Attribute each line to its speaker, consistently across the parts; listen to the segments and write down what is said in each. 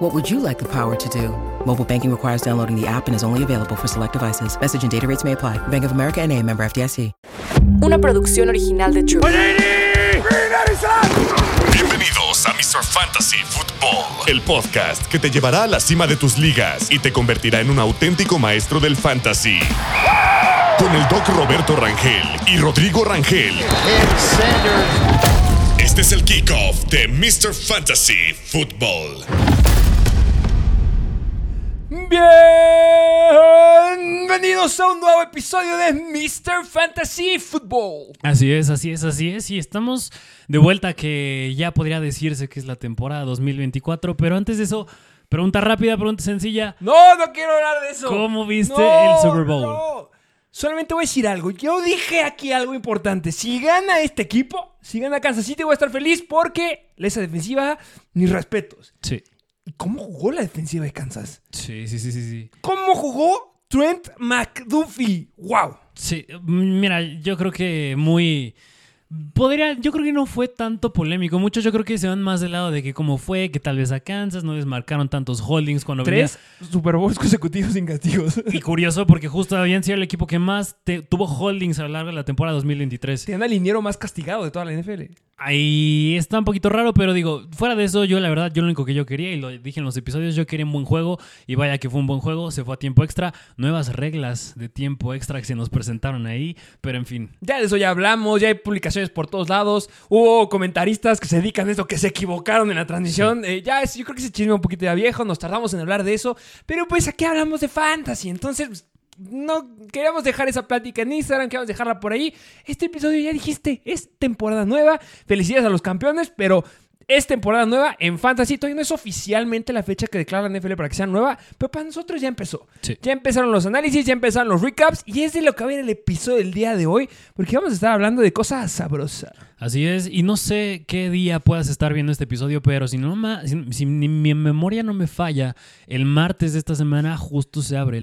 Speaker 1: What would you like the power to do? Mobile banking requires downloading the app and is only available for select devices. Message and data rates may apply. Bank of America and a member FDIC.
Speaker 2: Una producción original de True.
Speaker 3: Bienvenidos a Mr. Fantasy Football, el podcast que te llevará a la cima de tus ligas y te convertirá en un auténtico maestro del fantasy. Con el doc Roberto Rangel y Rodrigo Rangel. Este es el kickoff de Mr. Fantasy Football.
Speaker 4: Bienvenidos a un nuevo episodio de Mr. Fantasy Football.
Speaker 5: Así es, así es, así es. Y estamos de vuelta que ya podría decirse que es la temporada 2024. Pero antes de eso, pregunta rápida, pregunta sencilla.
Speaker 4: No, no quiero hablar de eso.
Speaker 5: ¿Cómo viste
Speaker 4: No,
Speaker 5: el Super Bowl?
Speaker 4: no. Solamente voy a decir algo. Yo dije aquí algo importante. Si gana este equipo, si gana Kansas City, voy a estar feliz porque esa defensiva, mis respetos.
Speaker 5: Sí.
Speaker 4: ¿Y cómo jugó la defensiva de Kansas?
Speaker 5: Sí, sí, sí, sí, sí.
Speaker 4: ¿Cómo jugó Trent McDuffie? ¡Wow!
Speaker 5: Sí, mira, yo creo que muy... Podría, yo creo que no fue tanto polémico. Muchos yo creo que se van más del lado de que como fue, que tal vez a Kansas no les marcaron tantos holdings cuando venía-
Speaker 4: Tres Super Bowls consecutivos sin castigos.
Speaker 5: Y curioso porque justo habían sido el equipo que más te- tuvo holdings a lo largo de la temporada 2023.
Speaker 4: Tiene al liniero más castigado de toda la NFL.
Speaker 5: Ahí está un poquito raro, pero digo, fuera de eso, yo la verdad, yo lo único que yo quería, y lo dije en los episodios, yo quería un buen juego, y vaya que fue un buen juego, se fue a tiempo extra, nuevas reglas de tiempo extra que se nos presentaron ahí, pero en fin.
Speaker 4: Ya de eso ya hablamos, ya hay publicaciones por todos lados. Hubo comentaristas que se dedican a esto, que se equivocaron en la transmisión. Eh, ya es, yo creo que ese chisme un poquito ya viejo, nos tardamos en hablar de eso. Pero pues aquí hablamos de fantasy, entonces pues, no queríamos dejar esa plática en Instagram, queríamos dejarla por ahí. Este episodio ya dijiste, es temporada nueva. Felicidades a los campeones, pero es temporada nueva en Fantasy. Todavía no es oficialmente la fecha que declara la NFL para que sea nueva, pero para nosotros ya empezó.
Speaker 5: Sí.
Speaker 4: Ya empezaron los análisis, ya empezaron los recaps y es de lo que va a ver el episodio del día de hoy, porque vamos a estar hablando de cosas sabrosas.
Speaker 5: Así es, y no sé qué día puedas estar viendo este episodio, pero si, no si, si mi memoria no me falla, el martes de esta semana justo se abre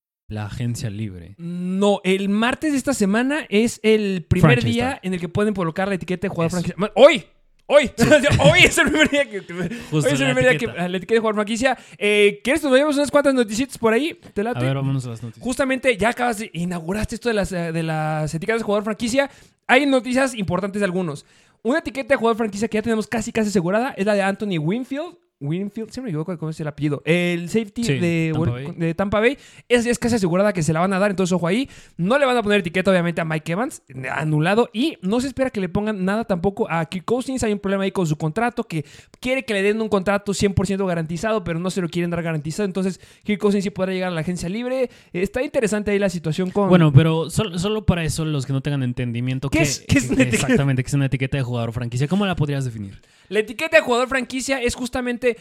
Speaker 5: La agencia libre.
Speaker 4: No, el martes de esta semana es el primer
Speaker 5: Franchise
Speaker 4: día
Speaker 5: tag.
Speaker 4: en el que pueden colocar la etiqueta de jugador
Speaker 5: Eso.
Speaker 4: franquicia. ¡Hoy! ¡Hoy! hoy es el primer día que.
Speaker 5: Justo
Speaker 4: hoy es el primer día que la etiqueta de jugador franquicia. Eh, ¿Quieres que nos vayamos unas cuantas noticias por ahí? ¿Te
Speaker 5: A
Speaker 4: late?
Speaker 5: ver, vámonos a las noticias.
Speaker 4: Justamente ya acabas de inauguraste esto de las, eh, de las etiquetas de jugador franquicia. Hay noticias importantes de algunos. Una etiqueta de jugador franquicia que ya tenemos casi casi asegurada es la de Anthony Winfield. Winfield, siempre me equivoco de cómo es el apellido. El safety
Speaker 5: Sí,
Speaker 4: de,
Speaker 5: Tampa Bay.
Speaker 4: de Tampa Bay. Es, es casi asegurada que se la van a dar, entonces ojo ahí. No le van a poner etiqueta, obviamente, a Mike Evans, anulado. Y no se espera que le pongan nada tampoco a Kirk Cousins. Hay un problema ahí con su contrato, que quiere que le den un contrato 100% garantizado, pero no se lo quieren dar garantizado. Entonces, Kirk Cousins sí podrá llegar a la agencia libre. Está interesante ahí la situación con.
Speaker 5: Bueno, pero solo, solo para eso, los que no tengan entendimiento,
Speaker 4: ¿Qué
Speaker 5: que-
Speaker 4: es- qué es una
Speaker 5: exactamente, que es una etiqueta de jugador franquicia, ¿cómo la podrías definir?
Speaker 4: La etiqueta de jugador franquicia es justamente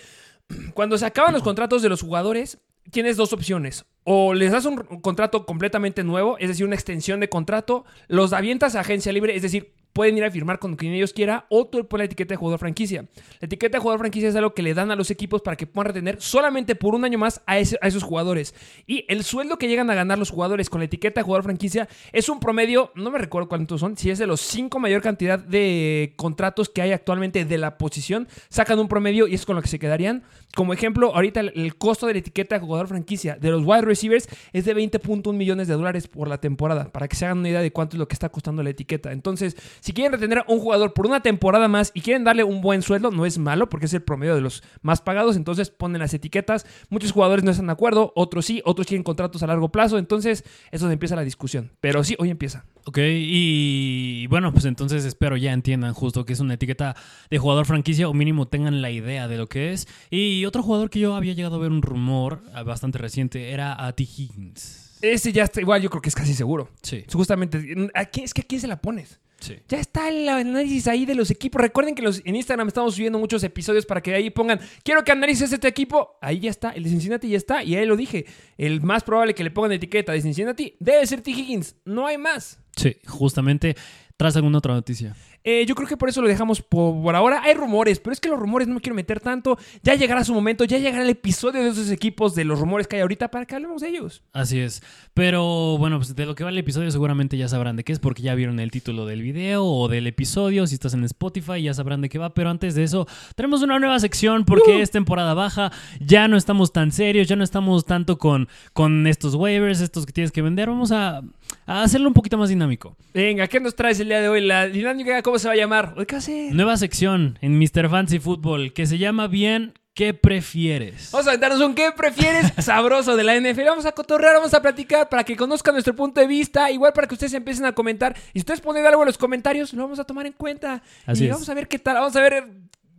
Speaker 4: cuando se acaban los contratos de los jugadores, tienes dos opciones. O les das un contrato completamente nuevo, es decir, una extensión de contrato, los avientas a agencia libre, es decir, pueden ir a firmar con quien ellos quiera o tú pones la etiqueta de jugador franquicia. La etiqueta de jugador franquicia es algo que le dan a los equipos para que puedan retener solamente por un año más a, esos jugadores. Y el sueldo que llegan a ganar los jugadores con la etiqueta de jugador franquicia es un promedio, no me recuerdo cuántos son, si es de los cinco mayor cantidad de contratos que hay actualmente de la posición, sacan un promedio y es con lo que se quedarían. Como ejemplo, ahorita el, el costo de la etiqueta de jugador franquicia de los wide receivers es de 20.1 millones de dólares por la temporada, para que se hagan una idea de cuánto es lo que está costando la etiqueta. Entonces, Si quieren retener a un jugador por una temporada más y quieren darle un buen sueldo, no es malo porque es el promedio de los más pagados. Entonces ponen las etiquetas. Muchos jugadores no están de acuerdo, otros sí, otros quieren contratos a largo plazo. Entonces, eso es donde empieza la discusión. Pero sí, hoy empieza.
Speaker 5: Ok, y bueno, pues entonces espero ya entiendan justo que es una etiqueta de jugador franquicia o mínimo tengan la idea de lo que es. Y otro jugador que yo había llegado a ver un rumor ah, bastante reciente era a T. Higgins.
Speaker 4: Ese ya está igual, yo creo que es casi seguro.
Speaker 5: Sí,
Speaker 4: Justamente, ¿a quién- es que a quién se la pones.
Speaker 5: Sí.
Speaker 4: Ya está el análisis ahí de los equipos. Recuerden que los, en Instagram estamos subiendo muchos episodios para que ahí pongan, quiero que analices este equipo. Ahí ya está, el de Cincinnati ya está. Y ahí lo dije. El más probable que le pongan etiqueta de Cincinnati debe ser T. Higgins. No hay más.
Speaker 5: Sí, justamente. ¿Tras alguna otra noticia?
Speaker 4: Eh, yo creo que por eso lo dejamos por, ahora. Hay rumores, pero es que los rumores no me quiero meter tanto. Ya llegará su momento, ya llegará el episodio de esos equipos, de los rumores que hay ahorita, para que hablemos de ellos.
Speaker 5: Así es. Pero bueno, pues de lo que va el episodio seguramente ya sabrán de qué es porque ya vieron el título del video o del episodio. Si estás en Spotify ya sabrán de qué va. Pero antes de eso, tenemos una nueva sección porque es temporada baja. Ya no estamos tan serios, ya no estamos tanto con, con estos waivers, estos que tienes que vender. Vamos a, a hacerlo un poquito más dinámico.
Speaker 4: Venga, ¿qué nos traes el día de hoy? La dinámica, ¿cómo se va a llamar? ¿Qué hace?
Speaker 5: Nueva sección en Mr. Fancy Football que se llama bien ¿Qué prefieres?
Speaker 4: Vamos a aventarnos un ¿qué prefieres? sabroso de la NFL. Vamos a cotorrear, vamos a platicar para que conozcan nuestro punto de vista. Igual para que ustedes empiecen a comentar. Y si ustedes ponen algo en los comentarios, lo vamos a tomar en cuenta.
Speaker 5: Así
Speaker 4: y
Speaker 5: es.
Speaker 4: vamos a ver qué tal. Vamos a ver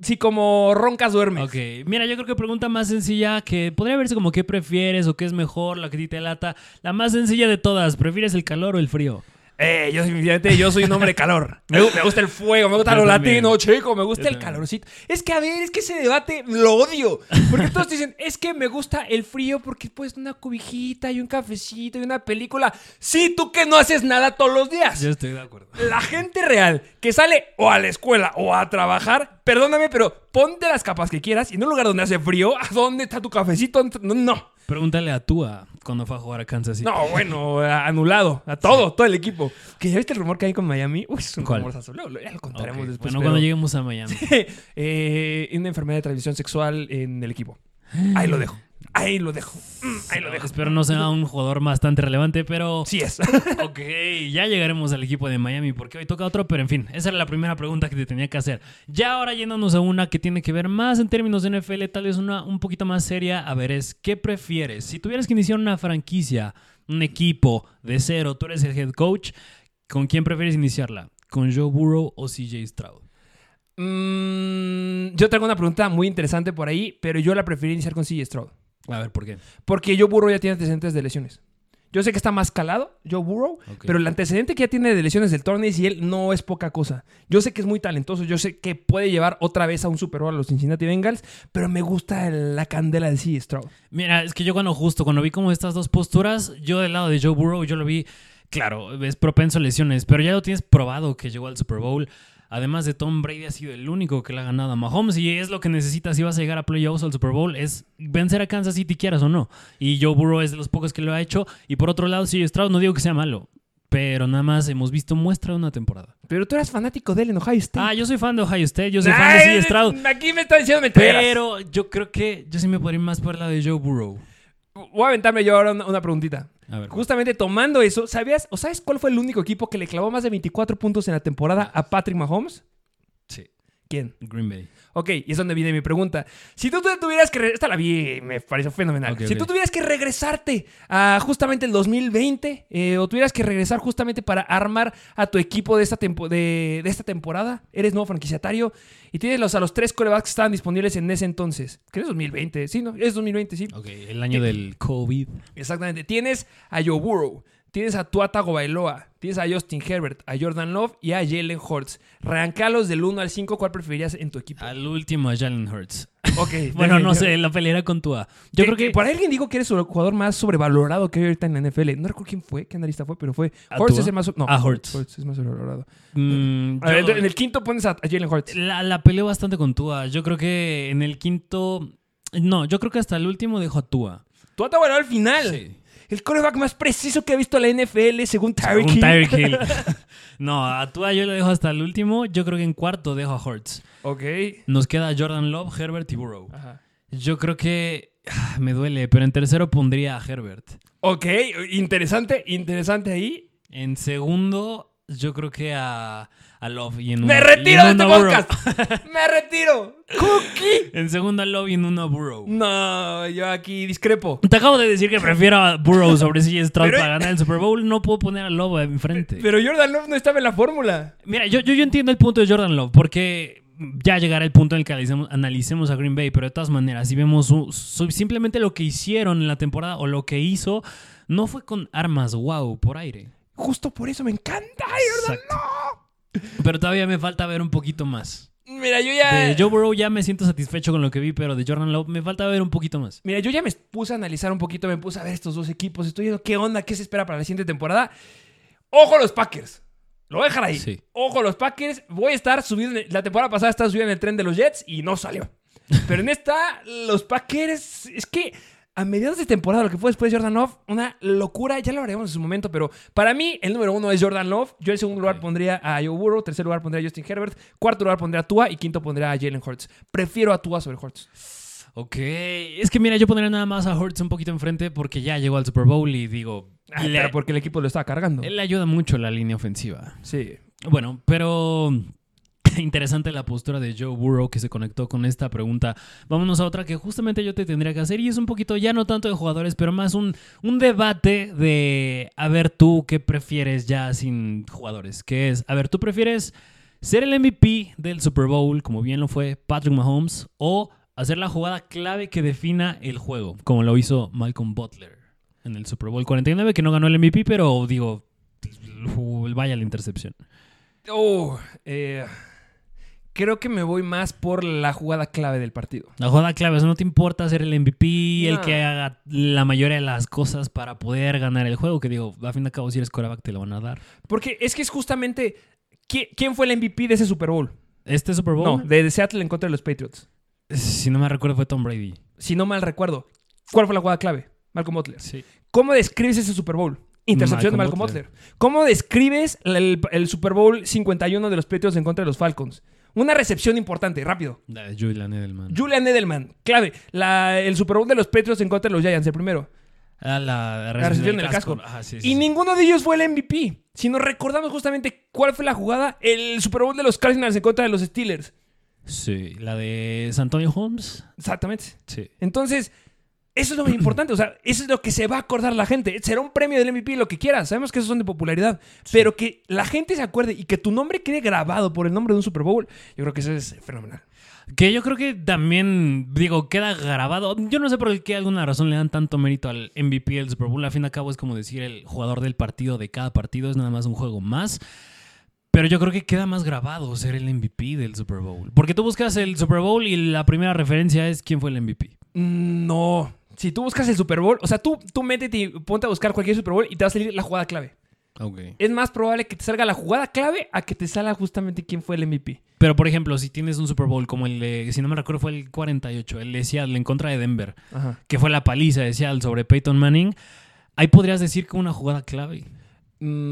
Speaker 4: si como roncas duermes.
Speaker 5: Ok, mira, yo creo que pregunta más sencilla que podría verse como qué prefieres o qué es mejor, la que te lata. La más sencilla de todas, ¿prefieres el calor o el frío?
Speaker 4: Eh, yo, yo soy un hombre de calor. Me, gu- me gusta el fuego, me gusta
Speaker 5: Yo
Speaker 4: lo
Speaker 5: también.
Speaker 4: latino, chico, me gusta
Speaker 5: Yo
Speaker 4: el
Speaker 5: también.
Speaker 4: calorcito. Es que, a ver, es que ese debate lo odio. Porque todos dicen, es que me gusta el frío porque pues una cobijita y un cafecito y una película. Sí, tú que no haces nada todos los días.
Speaker 5: Yo estoy de acuerdo.
Speaker 4: La gente real que sale o a la escuela o a trabajar, perdóname, pero ponte las capas que quieras y en un lugar donde hace frío, ¿a dónde está tu cafecito? No, no,
Speaker 5: Pregúntale a Tua cuando fue a jugar a Kansas City.
Speaker 4: no, bueno, anulado, a todo, todo el equipo. ¿Que ya viste el rumor que hay con Miami? Uy, es un luego ya lo contaremos después.
Speaker 5: Bueno,
Speaker 4: pero-
Speaker 5: cuando lleguemos a Miami.
Speaker 4: eh, una enfermedad de transmisión sexual en el equipo. Ahí lo dejo. Ahí lo dejo. Mm, Ahí lo dejo.
Speaker 5: Espero no sea un jugador bastante relevante, pero...
Speaker 4: Sí es.
Speaker 5: Ok, ya llegaremos al equipo de Miami porque hoy toca otro, pero en fin, esa era la primera pregunta que te tenía que hacer. Ya ahora yéndonos a una que tiene que ver más en términos de NFL, tal vez una un poquito más seria. A ver, es ¿qué prefieres? Si tuvieras que iniciar una franquicia, un equipo de cero, tú eres el head coach, ¿con quién prefieres iniciarla? ¿Con Joe Burrow o CJ Stroud?
Speaker 4: Mm, yo tengo una pregunta muy interesante por ahí, pero yo la preferí iniciar con CJ Stroud.
Speaker 5: A ver, ¿por qué?
Speaker 4: Porque Joe Burrow ya tiene antecedentes de lesiones. Yo sé que está más calado, Joe Burrow, pero el antecedente que ya tiene de lesiones del torneo y él no es poca cosa. Yo sé que es muy talentoso, yo sé que puede llevar otra vez a un Super Bowl a los Cincinnati Bengals, pero me gusta la candela de CJ Stroud.
Speaker 5: Mira, es que yo cuando justo, cuando vi como estas dos posturas, yo del lado de Joe Burrow, yo lo vi, claro, es propenso a lesiones, pero ya lo tienes probado que llegó al Super Bowl. Además de Tom Brady ha sido el único que le ha ganado a Mahomes y es lo que necesitas si vas a llegar a playoffs o al Super Bowl, es vencer a Kansas City quieras o no. Y Joe Burrow es de los pocos que lo ha hecho. Y por otro lado, si Stroud no digo que sea malo, pero nada más hemos visto muestra de una temporada.
Speaker 4: Pero tú eras fanático de él en Ohio State.
Speaker 5: Ah, yo soy fan de Ohio State, yo soy fan de CJ Stroud.
Speaker 4: Aquí me está diciendo mentiras.
Speaker 5: Pero yo creo que yo sí me podría ir más por el lado de Joe Burrow.
Speaker 4: Voy a aventarme yo ahora una, una preguntita.
Speaker 5: Ver.
Speaker 4: Justamente tomando eso, ¿sabías o sabes cuál fue el único equipo que le clavó más de 24 puntos en la temporada a Patrick Mahomes? ¿Quién?
Speaker 5: Green Bay.
Speaker 4: Ok, y es donde viene mi pregunta. Si tú tuvieras que... Esta la vi me pareció fenomenal. Si tú tuvieras que regresarte a justamente el 2020 eh, o tuvieras que regresar justamente para armar a tu equipo de esta, tempo- de, de esta temporada, eres nuevo franquiciatario y tienes los, a los tres corebacks que estaban disponibles en ese entonces. Que es 2020, sí, ¿no? Es 2020, sí.
Speaker 5: Ok, el año del COVID.
Speaker 4: Exactamente. Tienes a Joe Burrow, tienes a Tua Tagovailoa, tienes a Justin Herbert, a Jordan Love y a Jalen Hurts. Rancalos del 1 al 5, ¿cuál preferirías en tu equipo?
Speaker 5: Al último, a Jalen Hurts.
Speaker 4: Ok.
Speaker 5: Bueno, no sé, la peleará con Tua. Yo creo que.
Speaker 4: Por ahí alguien dijo que eres el jugador más sobrevalorado que hay ahorita en la NFL. No recuerdo quién fue, qué analista fue, pero fue.
Speaker 5: ¿A
Speaker 4: Hurts
Speaker 5: Tua?
Speaker 4: es el más. No,
Speaker 5: A Hurts.
Speaker 4: es más sobrevalorado.
Speaker 5: mm,
Speaker 4: A ver,
Speaker 5: yo-
Speaker 4: en el quinto pones a, Jalen Hurts.
Speaker 5: la, la peleo bastante con Tua. Yo creo que en el quinto. No, yo creo que hasta el último dejo a Tua.
Speaker 4: Tua Tagovailoa al final.
Speaker 5: Sí.
Speaker 4: El coreback más preciso que ha visto la NFL según Tyreek Hill.
Speaker 5: Tyreek Hill. no, a Tua yo lo dejo hasta el último. Yo creo que en cuarto dejo a Hurts.
Speaker 4: Ok.
Speaker 5: Nos queda Jordan Love, Herbert y Burrow.
Speaker 4: Ajá.
Speaker 5: Yo creo que. ah, Me duele, pero en tercero pondría a Herbert.
Speaker 4: Ok, interesante, interesante ahí.
Speaker 5: En segundo, yo creo que a, a Love y en
Speaker 4: ¡Me
Speaker 5: una- y
Speaker 4: retiro de este podcast! ¡Me retiro! ¡Cookie!
Speaker 5: En segunda Love y en una Burrow.
Speaker 4: No, yo aquí discrepo.
Speaker 5: Te acabo de decir que prefiero a Burrow sobre CJ Stroud
Speaker 4: Pero-
Speaker 5: para ganar el Super Bowl. No puedo poner a Love enfrente.
Speaker 4: Pero Jordan Love no estaba en la fórmula.
Speaker 5: Mira, yo, yo, yo entiendo el punto de Jordan Love, porque ya llegará el punto en el que analicemos, analicemos a Green Bay, pero de todas maneras, si vemos su- simplemente lo que hicieron en la temporada o lo que hizo, no fue con armas wow por aire.
Speaker 4: Justo por eso me encanta Jordan
Speaker 5: Exacto. Pero todavía me falta ver un poquito más.
Speaker 4: Mira, yo ya.
Speaker 5: De Joe Burrow ya me siento satisfecho con lo que vi, pero de Jordan Love me falta ver un poquito más.
Speaker 4: Mira, yo ya me puse a analizar un poquito, me puse a ver estos dos equipos. Estoy viendo qué onda, qué se espera para la siguiente temporada. Ojo a los Packers. Lo voy a dejar ahí.
Speaker 5: Sí.
Speaker 4: Ojo a los Packers. Voy a estar subido. en el- la temporada pasada estaba subido en el tren de los Jets y no salió. Pero en esta, los Packers. Es que a mediados de temporada, lo que fue después de Jordan Love, una locura. Ya lo hablaremos en su momento, pero para mí, el número uno es Jordan Love. Yo en segundo lugar pondría a Joe Burrow. Tercer lugar pondría a Justin Herbert. Cuarto lugar pondría a Tua. Y quinto pondría a Jalen Hurts. Prefiero a Tua sobre Hurts.
Speaker 5: Ok, es que mira, yo pondría nada más a Hurts un poquito enfrente porque ya llegó al Super Bowl y digo, le,
Speaker 4: pero porque el equipo lo estaba cargando.
Speaker 5: él le ayuda mucho la línea ofensiva.
Speaker 4: Sí.
Speaker 5: Bueno, pero interesante la postura de Joe Burrow que se conectó con esta pregunta. Vámonos a otra que justamente yo te tendría que hacer y es un poquito ya no tanto de jugadores, pero más un, un debate de a ver tú qué prefieres ya sin jugadores, que es, a ver, tú prefieres ser el MVP del Super Bowl, como bien lo fue Patrick Mahomes, o hacer la jugada clave que defina el juego, como lo hizo Malcolm Butler en el Super Bowl 49, que no ganó el MVP, pero digo, vaya la intercepción.
Speaker 4: Oh, eh, creo que me voy más por la jugada clave del partido.
Speaker 5: La jugada clave, o sea, no te importa ser el MVP, el que haga la mayoría de las cosas para poder ganar el juego, que digo, a fin de cabo si eres coreback te lo van a dar.
Speaker 4: Porque es que es justamente. ¿qui- ¿Quién fue el MVP de ese Super Bowl?
Speaker 5: Este Super Bowl,
Speaker 4: No, de Seattle en contra de los Patriots.
Speaker 5: si no me recuerdo, fue Tom Brady.
Speaker 4: Si no mal recuerdo. ¿Cuál fue la jugada clave? Malcolm Butler.
Speaker 5: Sí.
Speaker 4: ¿Cómo describes ese Super Bowl? Intercepción
Speaker 5: Malcolm
Speaker 4: de Malcolm
Speaker 5: Butler.
Speaker 4: Butler. ¿Cómo describes el, el Super Bowl 51 de los Patriots en contra de los Falcons? Una recepción importante, rápido.
Speaker 5: La de Julian Edelman.
Speaker 4: Julian Edelman, clave. La- el Super Bowl de los Patriots en contra de los Giants, el primero.
Speaker 5: Ah, la,
Speaker 4: La recepción del casco.
Speaker 5: Sí,
Speaker 4: Y
Speaker 5: sí.
Speaker 4: ninguno de ellos fue el MVP. Si nos recordamos justamente cuál fue la jugada, el Super Bowl de los Cardinals en contra de los Steelers.
Speaker 5: Sí, la de San Antonio Holmes.
Speaker 4: Exactamente.
Speaker 5: Sí.
Speaker 4: Entonces, eso es lo más importante. O sea, eso es lo que se va a acordar la gente. Será un premio del MVP, lo que quieras. Sabemos que esos son de popularidad. Pero que la gente se acuerde y que tu nombre quede grabado por el nombre de un Super Bowl, yo creo que eso es fenomenal.
Speaker 5: Que yo creo que también, digo, queda grabado. Yo no sé por qué alguna razón le dan tanto mérito al MVP del Super Bowl. Al fin y al cabo es como decir el jugador del partido de cada partido. Es nada más un juego más. Pero yo creo que queda más grabado ser el MVP del Super Bowl. Porque tú buscas el Super Bowl y la primera referencia es quién fue el MVP.
Speaker 4: Mm, No. Si tú buscas el Super Bowl, o sea, tú, tú métete y ponte a buscar cualquier Super Bowl y te va a salir la jugada clave. Es más probable que te salga la jugada clave a que te salga justamente quién fue el MVP.
Speaker 5: Pero por ejemplo, si tienes un Super Bowl como el de, si no me recuerdo, fue el 48, el de Seattle en contra de Denver,
Speaker 4: Ajá.
Speaker 5: que fue la paliza de Seattle sobre Peyton Manning, ahí podrías decir que una jugada clave.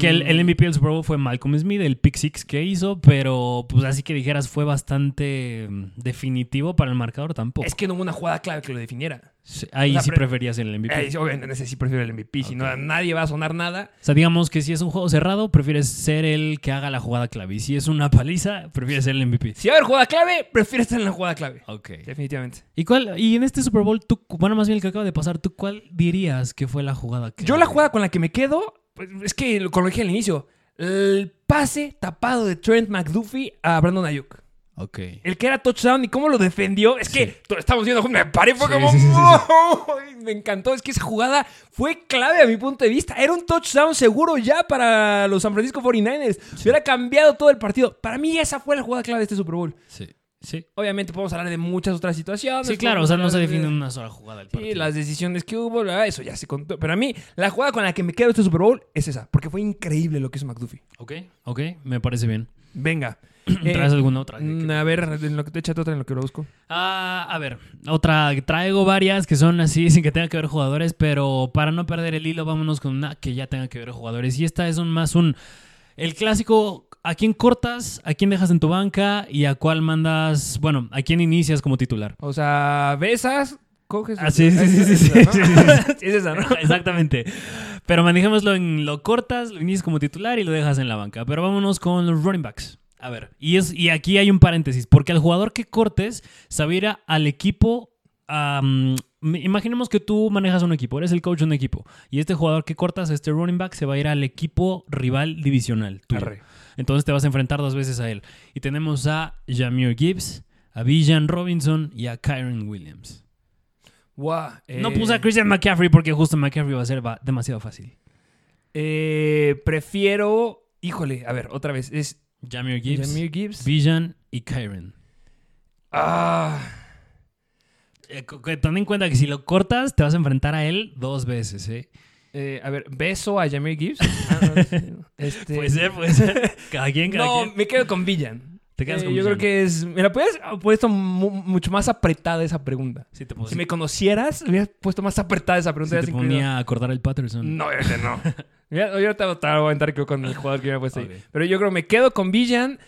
Speaker 5: Que el, el MVP del Super Bowl fue Malcolm Smith, el pick six que hizo, pero pues así que dijeras fue bastante mm, definitivo para el marcador tampoco.
Speaker 4: Es que no hubo una jugada clave que lo definiera.
Speaker 5: Sí, Ahí
Speaker 4: o sea,
Speaker 5: sí
Speaker 4: pre-
Speaker 5: preferías el MVP.
Speaker 4: Eh, obviamente, en ese sí prefiero el MVP. Si no, nadie va a sonar nada.
Speaker 5: O sea, digamos que si es un juego cerrado, prefieres ser el que haga la jugada clave. Y si es una paliza, prefieres ser el MVP.
Speaker 4: Si va a haber jugada clave, prefiero estar en la jugada clave.
Speaker 5: Ok.
Speaker 4: Definitivamente.
Speaker 5: ¿Y cuál? Y en este Super Bowl, tú, bueno, más bien el que acaba de pasar, ¿tú cuál dirías que fue la jugada clave?
Speaker 4: Yo la jugada con la que me quedo, es que lo como lo dije al inicio, el pase tapado de Trent McDuffie a Brandon Ayuk.
Speaker 5: Ok.
Speaker 4: El que era touchdown y cómo lo defendió. Es que
Speaker 5: Sí.
Speaker 4: estamos viendo, me paré, fue. Me encantó. Es que esa jugada fue clave a mi punto de vista. Era un touchdown seguro ya para los San Francisco 49ers. Se hubiera cambiado todo el partido. Para mí, esa fue la jugada clave de este Super Bowl.
Speaker 5: Sí. Sí.
Speaker 4: Obviamente, podemos hablar de muchas otras situaciones.
Speaker 5: Sí, claro, o sea, no se define en una sola jugada
Speaker 4: Sí,
Speaker 5: partido.
Speaker 4: las decisiones que hubo, la- eso ya se contó. Pero a mí, la jugada con la que me quedo este Super Bowl es esa, porque fue increíble lo que hizo McDuffie.
Speaker 5: Ok, ok, me parece bien.
Speaker 4: Venga. Eh,
Speaker 5: ¿Traes alguna otra?
Speaker 4: mm, a ver, en lo que te otra en lo que lo busco.
Speaker 5: Ah, a ver, otra, traigo varias que son así sin que tenga que ver jugadores, pero para no perder el hilo, vámonos con una que ya tenga que ver jugadores. Y esta es un más un, el clásico, ¿a quién cortas, a quién dejas en tu banca y a cuál mandas, bueno, a quién inicias como titular?
Speaker 4: O sea, besas, coges.
Speaker 5: Ah, sí, sí, sí, sí,
Speaker 4: Es
Speaker 5: sí,
Speaker 4: esa, ¿no?
Speaker 5: Exactamente. Pero manejémoslo en lo cortas, lo inicias como titular y lo dejas en la banca. Pero vámonos con los running backs. A ver, y, es, y aquí hay un paréntesis, porque al jugador que cortes a- al equipo. am, imaginemos que tú manejas un equipo, eres el coach de un equipo, y este jugador que cortas, este running back, se va a ir al equipo rival divisional. tuyo. Entonces te vas a enfrentar dos veces a él. Y tenemos a Jameer Gibbs, a Villan Robinson y a Kyron Williams.
Speaker 4: Guau,
Speaker 5: No
Speaker 4: eh,
Speaker 5: puse a Christian McCaffrey porque justo McCaffrey va a ser demasiado fácil.
Speaker 4: eh, prefiero. Híjole, a ver, otra vez. Es
Speaker 5: Jameer Gibbs,
Speaker 4: Jameer Gibbs.
Speaker 5: Villan y Kyron.
Speaker 4: Ah.
Speaker 5: Eh, ten en cuenta que si lo cortas, te vas a enfrentar a él dos veces, ¿eh?
Speaker 4: Eh, a ver, beso a Jameer Gibbs. Ah, no, sí, este,
Speaker 5: Puede ser, puede ser. Cada quien, cada
Speaker 4: No,
Speaker 5: quien.
Speaker 4: me quedo con Villan.
Speaker 5: Te quedas
Speaker 4: Eh,
Speaker 5: con
Speaker 4: Yo creo que es. Me la puedes puesto mu- mucho más apretada esa pregunta.
Speaker 5: Si te, pos-
Speaker 4: Si me conocieras, me hubieras puesto más apretada esa
Speaker 5: si
Speaker 4: pregunta.
Speaker 5: te
Speaker 4: hubieras incluido-
Speaker 5: ponía a cortar el Patterson.
Speaker 4: No, obviamente no. Mira, yo ahorita voy a aventar creo, con el jugador que me ha puesto ahí. Pero yo creo que me quedo con Villan.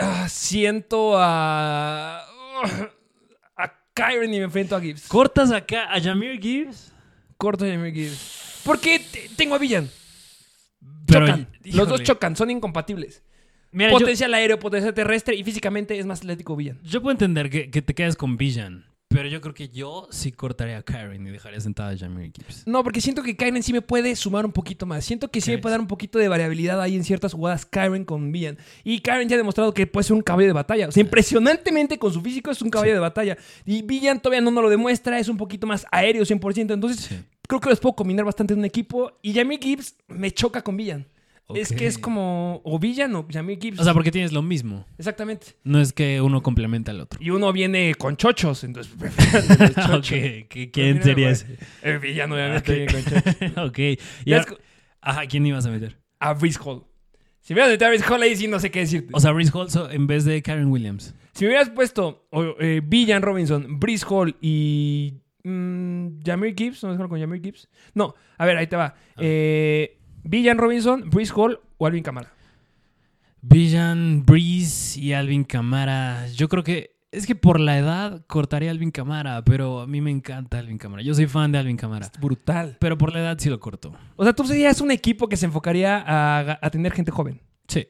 Speaker 4: Ah, siento a. Kyron y me enfrento a Gibbs.
Speaker 5: ¿Cortas acá a Jameer Gibbs?
Speaker 4: Corto a Jameer Gibbs. Porque te- tengo a Villan.
Speaker 5: Pero,
Speaker 4: chocan. Los dos
Speaker 5: híjole.
Speaker 4: chocan, son incompatibles.
Speaker 5: Mira, yo-
Speaker 4: potencial aéreo, potencial terrestre y físicamente es más atlético Villan.
Speaker 5: Yo puedo entender que, que te quedes con Villan, pero yo creo que yo sí cortaría a Karen y dejaría sentada a Jameer Gibbs.
Speaker 4: No, porque siento que Kyron sí me puede sumar un poquito más. Siento que sí me puede dar un poquito de variabilidad ahí en ciertas jugadas Kyron con Villan. Y Kyron ya ha demostrado que puede ser un caballo de batalla. O sea, impresionantemente con su físico es un caballo de batalla. Y Villan todavía no nos lo demuestra, es un poquito más aéreo 100%. Entonces,
Speaker 5: Sí.
Speaker 4: creo que los puedo combinar bastante en un equipo. Y Jamie Gibbs me choca con Villan. Es que es como o Villan o Jamie Gibbs.
Speaker 5: O sea, porque tienes lo mismo.
Speaker 4: Exactamente.
Speaker 5: No es que uno complementa al otro.
Speaker 4: Y uno viene con chochos, entonces prefiero los chochos.
Speaker 5: ok, ¿qué- ¿quién sería ese?
Speaker 4: El villano obviamente viene con chochos.
Speaker 5: ok. Y
Speaker 4: es-
Speaker 5: Ajá, ¿quién ibas a meter?
Speaker 4: A Brice Hall. Si me hubieras metido a Brice Hall ahí sí no sé qué decirte.
Speaker 5: O sea, Reese Holso en vez de Karen Williams.
Speaker 4: si me hubieras puesto eh, Villan Robinson, Brice Hall y mm, Jameer Gibbs, ¿no es con Jameer Gibbs? No, a ver, ahí te va. Eh, Villan Robinson, Brice Hall o Alvin Kamara.
Speaker 5: Villan, Breeze y Alvin Camara. Yo creo que es que por la edad cortaría a Alvin Camara, pero a mí me encanta Alvin Camara. Yo soy fan de Alvin Camara.
Speaker 4: Brutal.
Speaker 5: Pero por la edad sí lo corto.
Speaker 4: O sea, tú serías un equipo que se enfocaría a, a tener gente joven.
Speaker 5: Sí.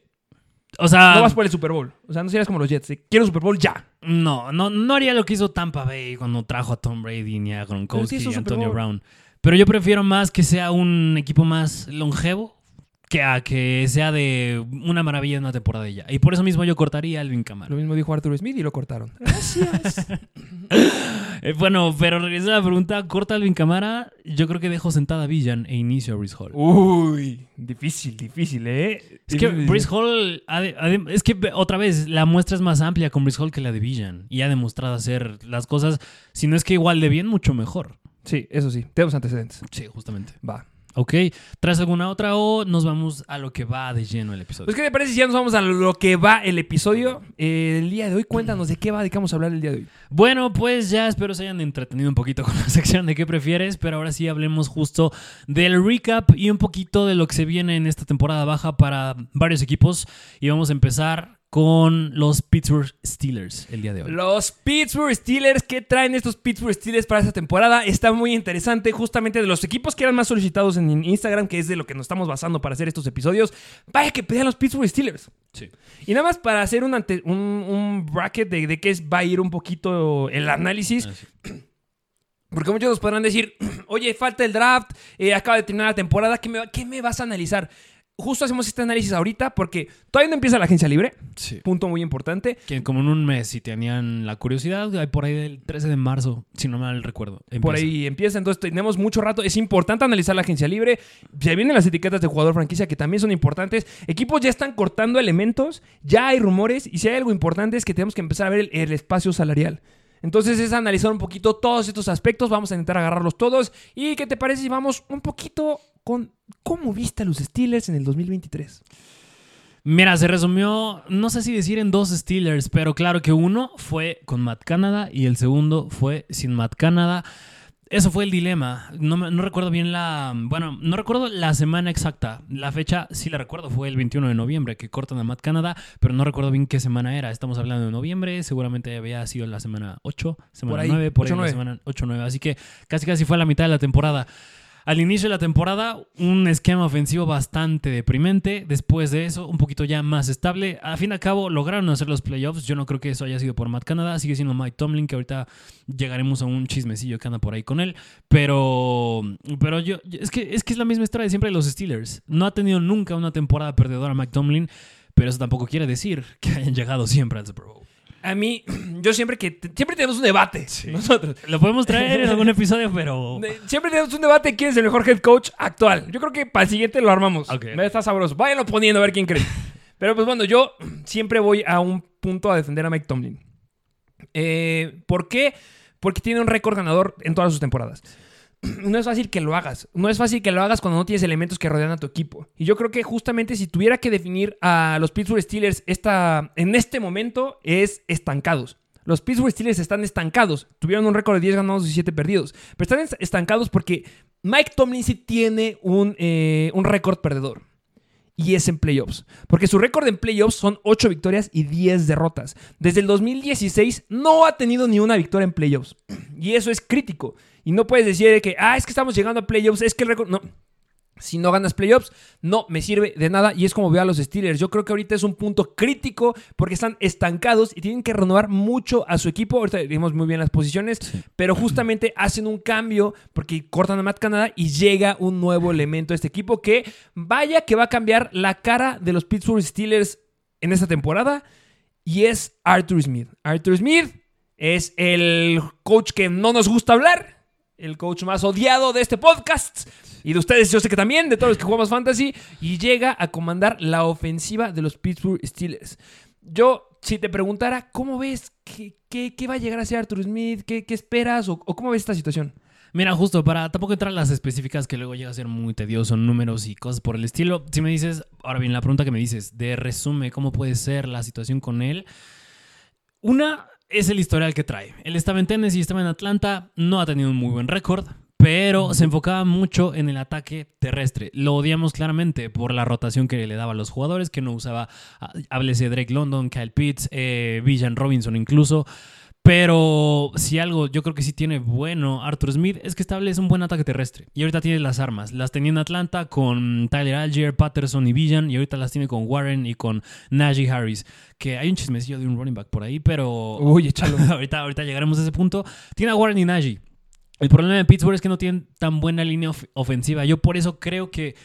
Speaker 5: O sea,
Speaker 4: No vas por el Super Bowl. O sea, no serías como los Jets. Quiero Super Bowl ya.
Speaker 5: no, no, no haría lo que hizo Tampa Bay cuando trajo a Tom Brady ni a Gronkowski y Antonio. Brown. Pero yo prefiero más que sea un equipo más longevo que a que sea de una maravilla en una temporada y ya. Y por eso mismo yo cortaría a Alvin Camara.
Speaker 4: Lo mismo dijo Arthur Smith y lo cortaron. Gracias.
Speaker 5: Eh, bueno, pero regresando a la pregunta, corta Alvin Camara, yo creo que dejo sentada a Villan e inicio a Brice Hall.
Speaker 4: Uy, difícil, difícil, ¿eh?
Speaker 5: Es que. Brice Hall, ha de- ha de- es que otra vez, la muestra es más amplia con Brice Hall que la de Villan. Y ha demostrado hacer las cosas, si no es que igual de bien, mucho mejor.
Speaker 4: Sí, eso sí. Tenemos antecedentes.
Speaker 5: Sí, justamente.
Speaker 4: Va.
Speaker 5: Ok, ¿traes alguna otra o nos vamos a lo que va de lleno el episodio?
Speaker 4: Pues, ¿qué te parece si ya nos vamos a lo que va el episodio? Eh, el día de hoy, cuéntanos de qué va, de qué vamos a hablar el día de hoy.
Speaker 5: Bueno, pues ya espero se hayan entretenido un poquito con la sección de qué prefieres, pero ahora sí hablemos justo del recap y un poquito de lo que se viene en esta temporada baja para varios equipos. Y vamos a empezar con los Pittsburgh Steelers el día de hoy.
Speaker 4: Los Pittsburgh Steelers, ¿qué traen estos Pittsburgh Steelers para esta temporada? Está muy interesante, justamente de los equipos que eran más solicitados en Instagram, que es de lo que nos estamos basando para hacer estos episodios. Vaya que pedían los Pittsburgh Steelers.
Speaker 5: Sí.
Speaker 4: Y nada más para hacer un, ante- un, un bracket de, de qué es- va a ir un poquito el análisis.
Speaker 5: Ah, sí.
Speaker 4: Porque muchos nos podrán decir, oye, falta el draft, eh, acaba de terminar la temporada, ¿qué me, qué me vas a analizar? Justo hacemos este análisis ahorita porque todavía no empieza la agencia libre,
Speaker 5: Sí.
Speaker 4: punto muy importante.
Speaker 5: Que como en un mes, si tenían la curiosidad, hay por ahí del 13 de marzo, si no mal recuerdo.
Speaker 4: Por
Speaker 5: empieza.
Speaker 4: ahí empieza, entonces tenemos mucho rato. Es importante analizar la agencia libre. Se vienen las etiquetas de jugador franquicia que también son importantes. Equipos ya están cortando elementos, ya hay rumores y si hay algo importante es que tenemos que empezar a ver el, el espacio salarial. Entonces es analizar un poquito todos estos aspectos, vamos a intentar agarrarlos todos. ¿Y qué te parece si vamos un poquito con cómo viste a los Steelers en el 2023?
Speaker 5: Mira, se resumió, no sé si decir en dos Steelers, pero claro que uno fue con Matt Canada y el segundo fue sin Matt Canada. Eso fue el dilema. No, no recuerdo bien la. Bueno, no recuerdo la semana exacta. La fecha sí la recuerdo, fue el 21 de noviembre que cortan a Matt Canada, pero no recuerdo bien qué semana era. Estamos hablando de noviembre, seguramente había sido la semana 8, semana
Speaker 4: Por ahí,
Speaker 5: 9, por ahí
Speaker 4: 8,
Speaker 5: la
Speaker 4: 9.
Speaker 5: semana 8, 9. Así que casi casi fue la mitad de la temporada. Al inicio de la temporada, un esquema ofensivo bastante deprimente. Después de eso, un poquito ya más estable. A fin y al cabo, lograron hacer los playoffs. Yo no creo que eso haya sido por Matt Canada. Sigue siendo Mike Tomlin, que ahorita llegaremos a un chismecillo que anda por ahí con él. Pero, pero yo, es que, es que es la misma historia de siempre de los Steelers. No ha tenido nunca una temporada perdedora Mike Tomlin, pero eso tampoco quiere decir que hayan llegado siempre al Super Bowl.
Speaker 4: A mí, yo siempre que. Siempre tenemos un debate. Nosotros.
Speaker 5: Lo podemos traer en algún episodio, pero.
Speaker 4: Siempre tenemos un debate quién es el mejor head coach actual. Yo creo que para el siguiente lo armamos.
Speaker 5: Ok.
Speaker 4: Está sabroso. Váyanlo poniendo a ver quién cree. Pero pues bueno, yo siempre voy a un punto a defender a Mike Tomlin. Eh, ¿Por qué? Porque tiene un récord ganador en todas sus temporadas. No es fácil que lo hagas. No es fácil que lo hagas cuando no tienes elementos que rodean a tu equipo. Y yo creo que justamente si tuviera que definir a los Pittsburgh Steelers esta, en este momento es estancados. Los Pittsburgh Steelers están estancados. Tuvieron un récord de 10 ganados y 7 perdidos. Pero están est- estancados porque Mike Tomlin sí tiene un, eh, un récord perdedor. Y es en playoffs. Porque su récord en playoffs son 8 victorias y 10 derrotas. Desde el 2016 no ha tenido ni una victoria en playoffs. Y eso es crítico. Y no puedes decir que, ah, es que estamos llegando a playoffs, es que el récord... No. Si no ganas playoffs, no me sirve de nada. Y es como veo a los Steelers. Yo creo que ahorita es un punto crítico porque están estancados y tienen que renovar mucho a su equipo. Ahorita vimos muy bien las posiciones, pero justamente hacen un cambio porque cortan a Matt Canada y llega un nuevo elemento a este equipo que vaya que va a cambiar la cara de los Pittsburgh Steelers en esta temporada. Y es Arthur Smith. Arthur Smith es el coach que no nos gusta hablar el coach más odiado de este podcast. Y de ustedes, yo sé que también, de todos los que jugamos fantasy. Y llega a comandar la ofensiva de los Pittsburgh Steelers. Yo, si te preguntara, ¿cómo ves? ¿Qué, qué, va a llegar a ser Arthur Smith? ¿Qué, qué esperas? O, o cómo ves esta situación?
Speaker 5: Mira, justo para tampoco entrar en las específicas que luego llega a ser muy tedioso, números y cosas por el estilo. Si me dices, ahora bien, la pregunta que me dices de resume, ¿cómo puede ser la situación con él? Una es el historial que trae. Él estaba en Tennessee, estaba en Atlanta, no ha tenido un muy buen récord, pero se enfocaba mucho en el ataque terrestre. Lo odiamos claramente por la rotación que le daba a los jugadores, que no usaba, ah, háblese Drake London, Kyle Pitts, eh, Villan Robinson incluso. Pero si algo yo creo que sí tiene bueno Arthur Smith es que establece un buen ataque terrestre. Y ahorita tiene las armas. Las tenía en Atlanta con Tyler Algier, Patterson y Villan. Y ahorita las tiene con Warren y con Najee Harris. Que hay un chismecillo de un running back por ahí, pero
Speaker 4: Uy, échalo.
Speaker 5: ahorita, ahorita llegaremos a ese punto. Tiene a Warren y Najee. El problema de Pittsburgh es que no tienen tan buena línea of- ofensiva. Yo por eso creo que,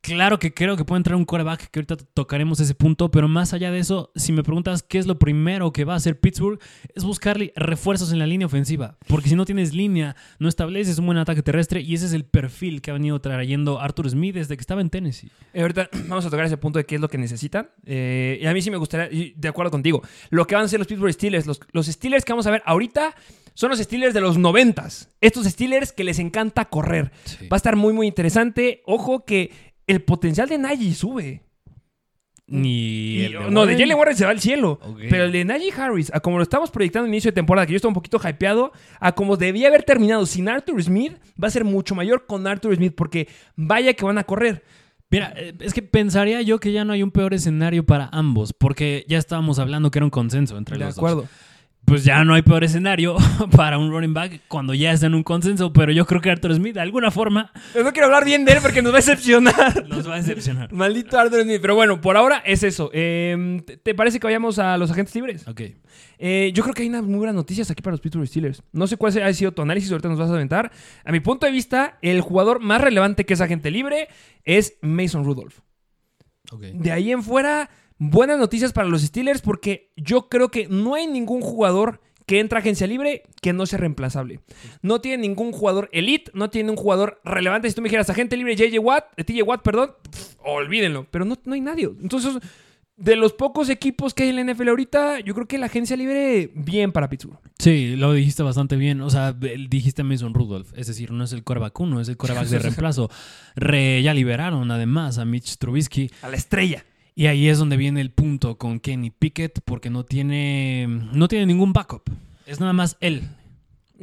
Speaker 5: claro que creo que puede entrar un quarterback, que ahorita tocaremos ese punto, pero más allá de eso, si me preguntas qué es lo primero que va a hacer Pittsburgh, es buscarle refuerzos en la línea ofensiva. Porque si no tienes línea, no estableces un buen ataque terrestre y ese es el perfil que ha venido trayendo Arthur Smith desde que estaba en Tennessee.
Speaker 4: Eh, ahorita vamos a tocar ese punto de qué es lo que necesitan. Eh, y a mí sí me gustaría, de acuerdo contigo, lo que van a hacer los Pittsburgh Steelers. Los, los Steelers que vamos a ver ahorita son los Steelers de los noventas. Estos Steelers que les encanta correr. Va a estar muy, muy interesante. Ojo que el potencial de Najee sube.
Speaker 5: Ni el de
Speaker 4: no, de. Jalen Warren se va al cielo. Pero el de Najee Harris, a como lo estamos proyectando en inicio de temporada, que yo estaba un poquito hypeado, a como debía haber terminado sin Arthur Smith, va a ser mucho mayor con Arthur Smith, porque vaya que van a correr.
Speaker 5: Mira, eh, es que pensaría yo que ya no hay un peor escenario para ambos, porque ya estábamos hablando que era un consenso entre
Speaker 4: De
Speaker 5: los
Speaker 4: acuerdo.
Speaker 5: dos. Pues ya no hay peor escenario para un running back cuando ya está en un consenso, pero yo creo que Arthur Smith de alguna forma
Speaker 4: Pero no quiero hablar bien de él porque nos va a decepcionar.
Speaker 5: nos va a decepcionar.
Speaker 4: Maldito Arthur Smith. Pero bueno, por ahora es eso. Eh, ¿te- ¿Te parece que vayamos a los agentes libres?
Speaker 5: Ok.
Speaker 4: Eh, yo creo que hay unas muy buenas noticias aquí para los Pittsburgh Steelers. No sé cuál ha sido tu análisis, ahorita nos vas a aventar. A mi punto de vista, el jugador más relevante que es agente libre es Mason Rudolph.
Speaker 5: Ok.
Speaker 4: De ahí en fuera, buenas noticias para los Steelers porque yo creo que no hay ningún jugador que entra a agencia libre que no sea reemplazable. No tiene ningún jugador elite, no tiene un jugador relevante. Si tú me dijeras agente libre JJ Watt, eh, TJ Watt, perdón, olvídenlo. Pero no, no hay nadie. Entonces, de los pocos equipos que hay en la NFL ahorita, yo creo que la agencia libre, bien para Pittsburgh.
Speaker 5: Sí, lo dijiste bastante bien. O sea, dijiste Mason Rudolph. Es decir, no es el coreback uno, es el coreback de reemplazo. Re- ya liberaron además a Mitch Trubisky.
Speaker 4: A la estrella.
Speaker 5: Y ahí es donde viene el punto con Kenny Pickett, porque no tiene, no tiene ningún backup. Es nada más él.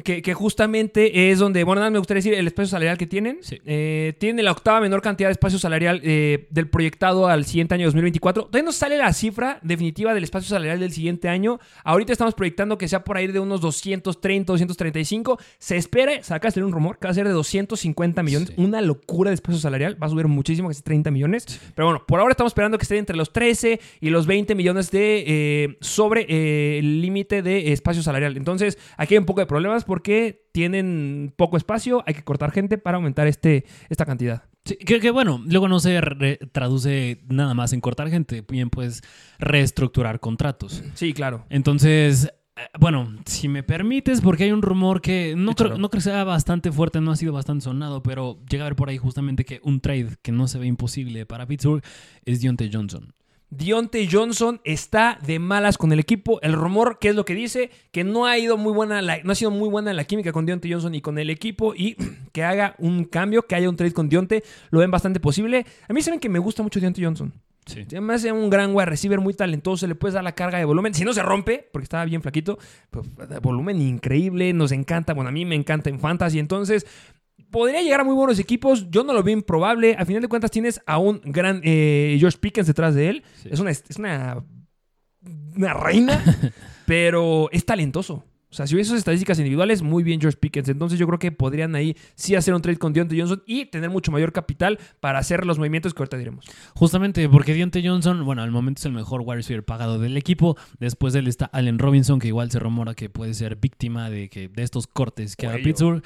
Speaker 4: Que, que justamente es donde, bueno, nada me gustaría decir el espacio salarial que tienen.
Speaker 5: Sí.
Speaker 4: Eh, tiene la octava menor cantidad de espacio salarial eh, del proyectado al siguiente año 2024. Todavía no sale la cifra definitiva del espacio salarial del siguiente año. Ahorita estamos proyectando que sea por ahí de unos 230, 235. Se espera, saca un rumor, que va a ser de 250 millones.
Speaker 5: Sí.
Speaker 4: Una locura de espacio salarial. Va a subir muchísimo, que es 30 millones. Pero bueno, por ahora estamos esperando que esté entre los 13 y los 20 millones de eh, sobre eh, el límite de espacio salarial. Entonces, aquí hay un poco de problemas porque tienen poco espacio, hay que cortar gente para aumentar este, esta cantidad.
Speaker 5: Sí, que, que bueno, luego no se re- traduce nada más en cortar gente, bien pues reestructurar contratos.
Speaker 4: Sí, claro.
Speaker 5: Entonces, eh, bueno, si me permites, porque hay un rumor que no creo, no creo que sea bastante fuerte, no ha sido bastante sonado, pero llega a ver por ahí justamente que un trade que no se ve imposible para Pittsburgh es Deontay Johnson.
Speaker 4: Deontay Johnson está de malas con el equipo. El rumor, ¿qué es lo que dice? Que no ha ido muy buena la- no ha sido muy buena la química con Deontay Johnson y con el equipo. Y que haga un cambio, que haya un trade con Deontay, lo ven bastante posible. A mí saben que me gusta mucho Deontay Johnson.
Speaker 5: Sí.
Speaker 4: Se me hace un gran wide receiver muy talentoso. Le puedes dar la carga de volumen. Si no se rompe, porque estaba bien flaquito, pues volumen increíble. Nos encanta. Bueno, a mí me encanta en fantasy. Entonces, podría llegar a muy buenos equipos. Yo no lo veo improbable. A final de cuentas, tienes a un gran eh, George Pickens detrás de él.
Speaker 5: Sí.
Speaker 4: Es una, es una, una reina, pero es talentoso. O sea, si hubiese esas estadísticas individuales, muy bien George Pickens. Entonces yo creo que podrían ahí sí hacer un trade con Deontay Johnson y tener mucho mayor capital para hacer los movimientos que ahorita diremos.
Speaker 5: Justamente porque Deontay Johnson, bueno, al momento es el mejor wide receiver pagado del equipo. Después de él está Allen Robinson, que igual se rumora que puede ser víctima de, que, de estos cortes que haga
Speaker 4: Cuello.
Speaker 5: Pittsburgh.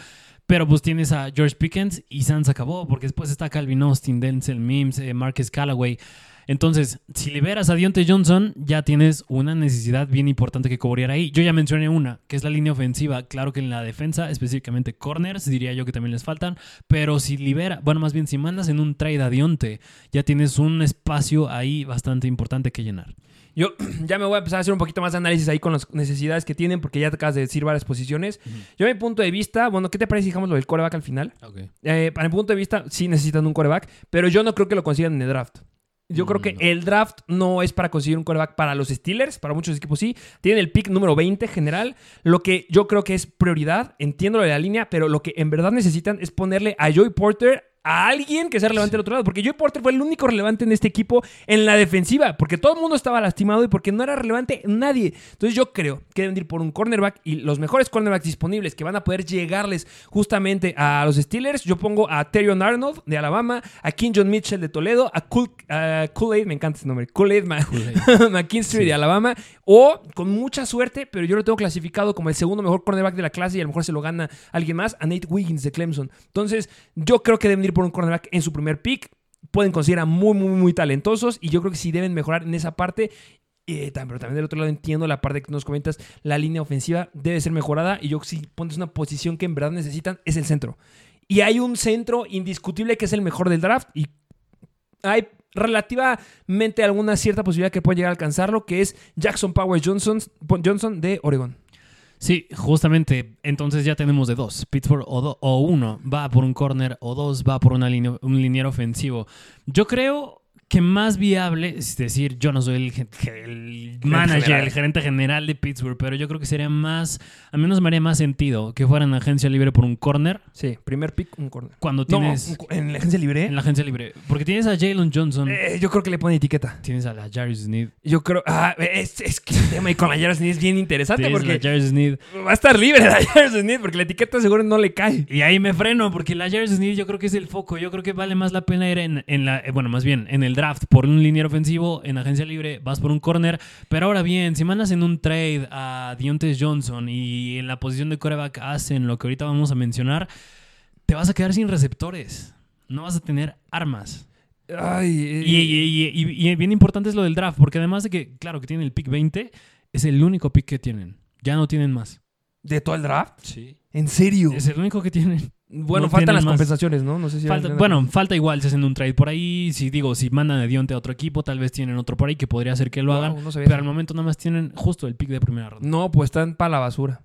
Speaker 5: Pero pues tienes a George Pickens y Sans acabó, porque después está Calvin Austin, Denzel Mims, eh, Marcus Callaway. Entonces, si liberas a Deontay Johnson, ya tienes una necesidad bien importante que cubrir ahí. Yo ya mencioné una, que es la línea ofensiva. Claro que en la defensa, específicamente corners, diría yo que también les faltan. Pero si libera, bueno, más bien si mandas en un trade a Deontay, ya tienes un espacio ahí bastante importante que llenar.
Speaker 4: Yo ya me voy a empezar a hacer un poquito más de análisis ahí con las necesidades que tienen, porque ya te acabas de decir varias posiciones. Yo, a mi punto de vista, bueno, ¿qué te parece si dejamos lo del coreback al final? Eh, para mi punto de vista, sí necesitan un coreback, pero yo no creo que lo consigan en el draft. Yo creo
Speaker 5: Mm,
Speaker 4: que
Speaker 5: no.
Speaker 4: el draft no es para conseguir un coreback para los Steelers, para muchos equipos sí. Tienen el pick número 20 general. Lo que yo creo que es prioridad, entiendo lo de la línea, pero lo que en verdad necesitan es ponerle a Joey Porter a alguien que sea relevante del otro lado. Porque Joey Porter fue el único relevante en este equipo en la defensiva. Porque todo el mundo estaba lastimado y porque no era relevante nadie. Entonces yo creo que deben ir por un cornerback y los mejores cornerbacks disponibles que van a poder llegarles justamente a los Steelers. Yo pongo a Terion Arnold de Alabama, a King John Mitchell de Toledo, a Kool- a Kool-Aid, me encanta ese nombre, Kool-Aid Ma- McKinstry de Alabama. O con mucha suerte, pero yo lo tengo clasificado como el segundo mejor cornerback de la clase y a lo mejor se lo gana alguien más, a Nate Wiggins de Clemson. Entonces yo creo que deben ir por un cornerback en su primer pick. Pueden considerar muy, muy, muy talentosos y yo creo que sí deben mejorar en esa parte. Eh, pero también del otro lado entiendo la parte que nos comentas, la línea ofensiva debe ser mejorada y yo si pones una posición que en verdad necesitan es el centro. Y hay un centro indiscutible que es el mejor del draft y hay relativamente alguna cierta posibilidad que pueda llegar a alcanzarlo, que es Jackson Powers Johnson, Johnson de Oregon.
Speaker 5: Sí, justamente. Entonces ya tenemos de dos. Pittsburgh o, do- o uno va por un corner o dos va por una línea, un liniero ofensivo. Yo creo que más viable, es decir, yo no soy el, manager,
Speaker 4: general.
Speaker 5: el gerente general de Pittsburgh, pero yo creo que sería más, al menos me haría más sentido que fueran agencia libre por un corner
Speaker 4: Sí, primer pick, un corner.
Speaker 5: cuando
Speaker 4: No,
Speaker 5: tienes
Speaker 4: un co- en la agencia libre.
Speaker 5: en la agencia libre. Porque tienes a Jalen Johnson,
Speaker 4: eh, yo creo que le pone etiqueta.
Speaker 5: tienes a la Jarvis Sneed,
Speaker 4: Yo creo. Ah, es, es que el tema con la Jarvis Smith es bien interesante
Speaker 5: tienes a la
Speaker 4: porque
Speaker 5: Jarvis Sneed.
Speaker 4: va a estar libre la Jarvis Smith porque la etiqueta seguro no le cae.
Speaker 5: Y ahí me freno, porque la Jarvis Sneed yo creo que es el foco. Yo creo que vale más la pena ir en, en la, eh, bueno, más bien, en el draft por un liniero ofensivo, en agencia libre vas por un corner. Pero ahora bien, si mandas en un trade a Deontay Johnson y en la posición de coreback hacen lo que ahorita vamos a mencionar, te vas a quedar sin receptores. No vas a tener armas.
Speaker 4: Ay, eh,
Speaker 5: Y, y- y- y- y bien importante es lo del draft, porque además de que, claro, que tienen el pick 20, es el único pick que tienen. Ya no tienen más.
Speaker 4: ¿De todo el draft?
Speaker 5: Sí.
Speaker 4: ¿En serio?
Speaker 5: Es el único que tienen.
Speaker 4: Bueno,
Speaker 5: no
Speaker 4: faltan las
Speaker 5: más.
Speaker 4: compensaciones, ¿no? No sé si.
Speaker 5: Falta- bueno, falta igual si hacen un trade por ahí. Si digo, si mandan a Dionte a otro equipo, tal vez tienen otro por ahí que podría ser que lo
Speaker 4: Wow,
Speaker 5: hagan.
Speaker 4: no
Speaker 5: pero al momento nada más tienen justo el pick de primera ronda.
Speaker 4: No, pues están para la basura.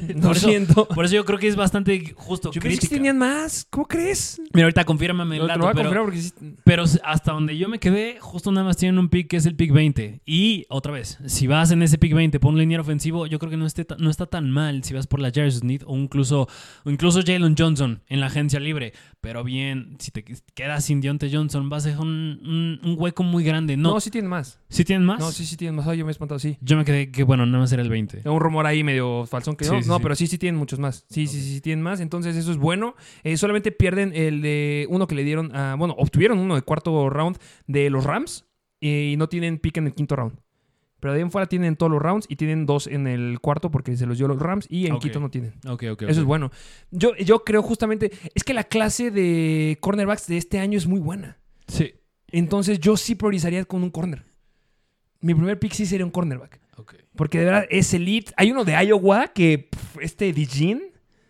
Speaker 5: Por eso-
Speaker 4: siento.
Speaker 5: Por eso yo creo que es bastante justo.
Speaker 4: Yo pensé que
Speaker 5: crítica.
Speaker 4: tenían más. ¿Cómo crees?
Speaker 5: Mira, ahorita confírmame el
Speaker 4: Lo- te
Speaker 5: dato,
Speaker 4: lo voy a
Speaker 5: pero,
Speaker 4: porque sí-
Speaker 5: pero hasta donde yo me quedé, justo nada más tienen un pick que es el pick 20. Y otra vez, si vas en ese pick 20 por un liniero ofensivo, yo creo que no, esté no está tan mal si vas por la Jerry Smith o incluso, o incluso Jalen Johnson en la agencia libre. Pero bien, si te quedas sin Deontay Johnson, vas a dejar un, un- un hueco muy grande. No,
Speaker 4: No, sí tienen más.
Speaker 5: ¿sí tienen más?
Speaker 4: No, sí, sí tienen más. Yo me he espantado, sí.
Speaker 5: Yo me quedé que, bueno, nada más era el 20.
Speaker 4: Un rumor ahí medio falsón que no.
Speaker 5: Sí,
Speaker 4: no,
Speaker 5: sí.
Speaker 4: pero sí, sí tienen muchos más. Sí, sí, sí, sí tienen más. Entonces, eso es bueno. Eh, solamente pierden el de uno que le dieron a. Bueno, obtuvieron uno de cuarto round de los Rams y no tienen pick en el quinto round. Pero de ahí en fuera tienen todos los rounds y tienen dos en el cuarto porque se los dio los Rams y en
Speaker 5: Ok.
Speaker 4: quinto no tienen.
Speaker 5: Ok, ok.
Speaker 4: Eso es bueno. Yo, yo creo justamente. Es que la clase de cornerbacks de este año es muy buena.
Speaker 5: Sí.
Speaker 4: Entonces, yo sí priorizaría con un corner. Mi primer pick sí sería un cornerback.
Speaker 5: Ok.
Speaker 4: Porque de verdad es elite. Hay uno de Iowa que este Dijin,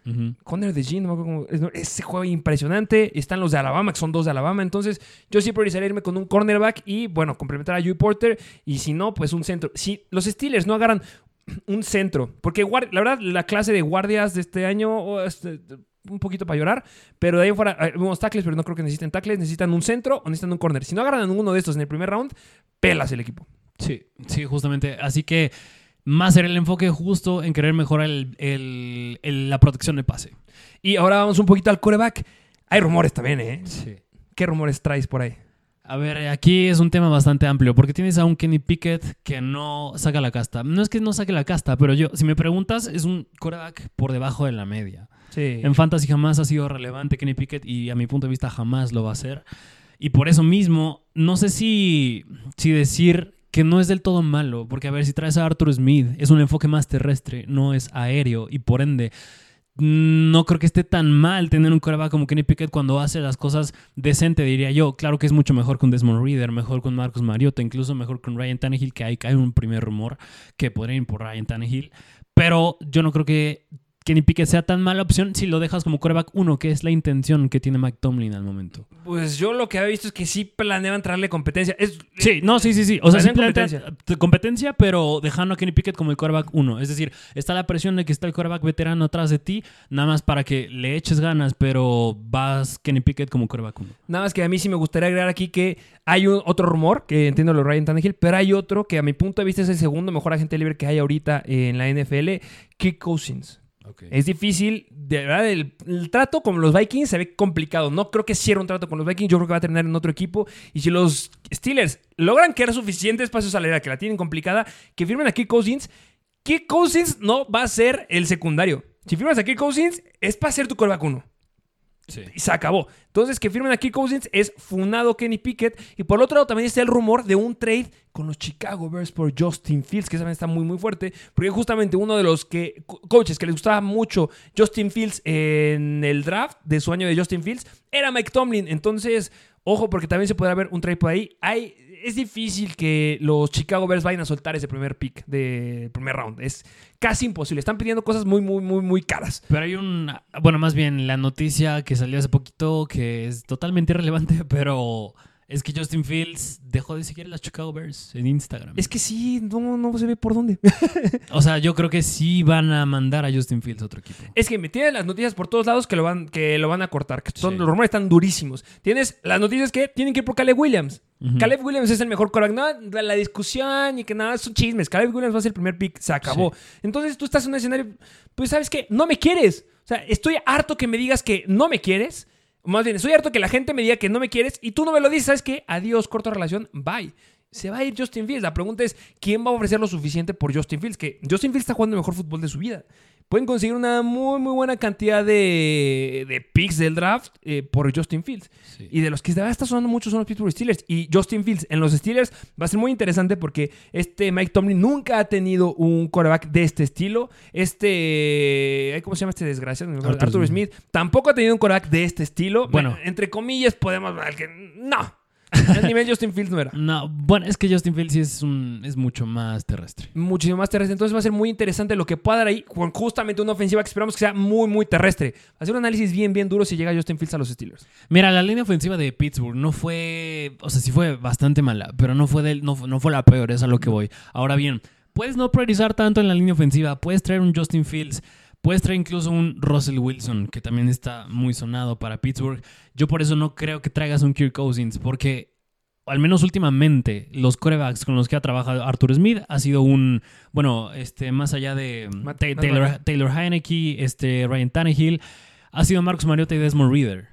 Speaker 5: Ujú.
Speaker 4: Conner Dijin, no me acuerdo cómo- ese juego impresionante. Están los de Alabama, que son dos de Alabama. Entonces, yo sí priorizaría irme con un cornerback y, bueno, complementar a Joey Porter. Y si no, pues un centro. Si los Steelers no agarran un centro, porque la verdad, la clase de guardias de este año. oh, este, un poquito para llorar, pero de ahí fuera, unos tackles, pero no creo que necesiten tackles, necesitan un centro o necesitan un corner. Si no agarran a ninguno de estos en el primer round, pelas el equipo.
Speaker 5: Sí, sí, justamente. Así que más era el enfoque justo en querer mejorar el- el- el- la protección de pase.
Speaker 4: Y ahora vamos un poquito al coreback. Hay rumores también, ¿eh?
Speaker 5: Sí.
Speaker 4: ¿Qué rumores traes por ahí?
Speaker 5: A ver, aquí es un tema bastante amplio, porque tienes a un Kenny Pickett que no saca la casta. No es que no saque la casta, pero yo, si me preguntas, es un quarterback por debajo de la media.
Speaker 4: Sí.
Speaker 5: En Fantasy jamás ha sido relevante Kenny Pickett y a mi punto de vista jamás lo va a ser. Y por eso mismo, no sé si, si decir que no es del todo malo, porque a ver, si traes a Arthur Smith, es un enfoque más terrestre, no es aéreo, y por ende, no creo que esté tan mal tener un coreback como Kenny Pickett cuando hace las cosas decente, diría yo. Claro que es mucho mejor con Desmond Reader, mejor con Marcus Mariota, incluso mejor con Ryan Tannehill, que hay, hay un primer rumor que podría ir por Ryan Tannehill. Pero yo no creo que Kenny Pickett sea tan mala opción si lo dejas como coreback 1, que es la intención que tiene Mike Tomlin al momento.
Speaker 4: Pues yo lo que había visto es que sí planeaban traerle competencia. Es,
Speaker 5: Sí, no, sí, sí, sí. O sea, simplemente competencia. competencia, pero dejando a Kenny Pickett como el coreback 1. Es decir, está la presión de que está el coreback veterano atrás de ti, nada más para que le eches ganas, pero vas Kenny Pickett como coreback 1.
Speaker 4: Nada más que a mí sí me gustaría agregar aquí que hay un- otro rumor, que entiendo lo de Ryan Tannehill, pero hay otro que a mi punto de vista es el segundo mejor agente libre que hay ahorita en la NFL, Kick Cousins. Es difícil, de verdad, el, trato con los Vikings se ve complicado. No creo que cierre un trato con los Vikings, yo creo que va a terminar en otro equipo. Y si los Steelers logran crear suficiente espacio salarial, que la tienen complicada, que firmen a Kirk Cousins, Kirk Cousins no va a ser el secundario. Si firmas a Kirk Cousins, es para ser tu coreback uno. Y se acabó. Entonces, que firmen a Kirk Cousins es funado Kenny Pickett. Y por otro lado, también está el rumor de un trade con los Chicago Bears por Justin Fields, que también está muy, muy fuerte. Porque justamente uno de los que, co- coaches que les gustaba mucho Justin Fields en el draft de su año de Justin Fields era Mike Tomlin. Entonces, ojo, porque también se podrá ver un trade por ahí. Hay, es difícil que los Chicago Bears vayan a soltar ese primer pick del primer round. Es casi imposible. Están pidiendo cosas muy, muy, muy, muy caras.
Speaker 5: Pero hay un. Bueno, más bien la noticia que salió hace poquito que es totalmente irrelevante, pero es que Justin Fields dejó de seguir a las Chicago Bears en Instagram.
Speaker 4: Es que sí, no, no se ve por dónde.
Speaker 5: O sea, yo creo que sí van a mandar a Justin Fields a otro equipo.
Speaker 4: Es que me tienen las noticias por todos lados que lo van, que lo van a cortar. Que son,
Speaker 5: Sí.
Speaker 4: Los rumores están durísimos. Tienes las noticias que tienen que ir por Caleb Williams. Caleb Williams es el mejor quarterback. No, la, la discusión y que nada, son chismes. Caleb Williams va a ser el primer pick. Se acabó. Entonces tú estás en un escenario, pues sabes que no me quieres. O sea, estoy harto que me digas que no me quieres. Más bien, estoy harto que la gente me diga que no me quieres y tú no me lo dices. ¿Sabes qué? Adiós, corto relación. Bye. Se va a ir Justin Fields. La pregunta es, ¿quién va a ofrecer lo suficiente por Justin Fields? Que Justin Fields está jugando el mejor fútbol de su vida. Pueden conseguir una muy, muy buena cantidad de, de picks del draft eh, por Justin Fields.
Speaker 5: Sí.
Speaker 4: Y de los que verdad está sonando mucho son los Pittsburgh Steelers. Y Justin Fields en los Steelers va a ser muy interesante porque este Mike Tomlin nunca ha tenido un quarterback de este estilo. Este. ¿Cómo se llama este desgraciado?
Speaker 5: Arthur
Speaker 4: Arthur,
Speaker 5: Smith.
Speaker 4: Smith. Tampoco ha tenido un quarterback de este estilo.
Speaker 5: Bueno.
Speaker 4: Bueno, entre comillas podemos. No. El nivel Justin Fields no era.
Speaker 5: No, bueno, es que Justin Fields sí es, un, es mucho más terrestre.
Speaker 4: Muchísimo más terrestre. Entonces va a ser muy interesante lo que pueda dar ahí con justamente una ofensiva que esperamos que sea muy, muy terrestre. Ser un análisis bien, bien duro si llega Justin Fields a los Steelers.
Speaker 5: Mira, la línea ofensiva de Pittsburgh no fue, o sea, sí fue bastante mala, pero no fue, del, no, no fue la peor, es a lo que voy. Ahora bien, puedes no priorizar tanto en la línea ofensiva, puedes traer un Justin Fields, Puedes traer incluso un Russell Wilson, que también está muy sonado para Pittsburgh. Yo por eso no creo que traigas un Kirk Cousins, porque al menos últimamente, los corebacks con los que ha trabajado Arthur Smith ha sido un, bueno, este, más allá de
Speaker 4: Matt-
Speaker 5: Ta-
Speaker 4: Matt
Speaker 5: Taylor. Taylor Heineke, este, Ryan Tannehill, ha sido Marcus Mariota y Desmond Reader.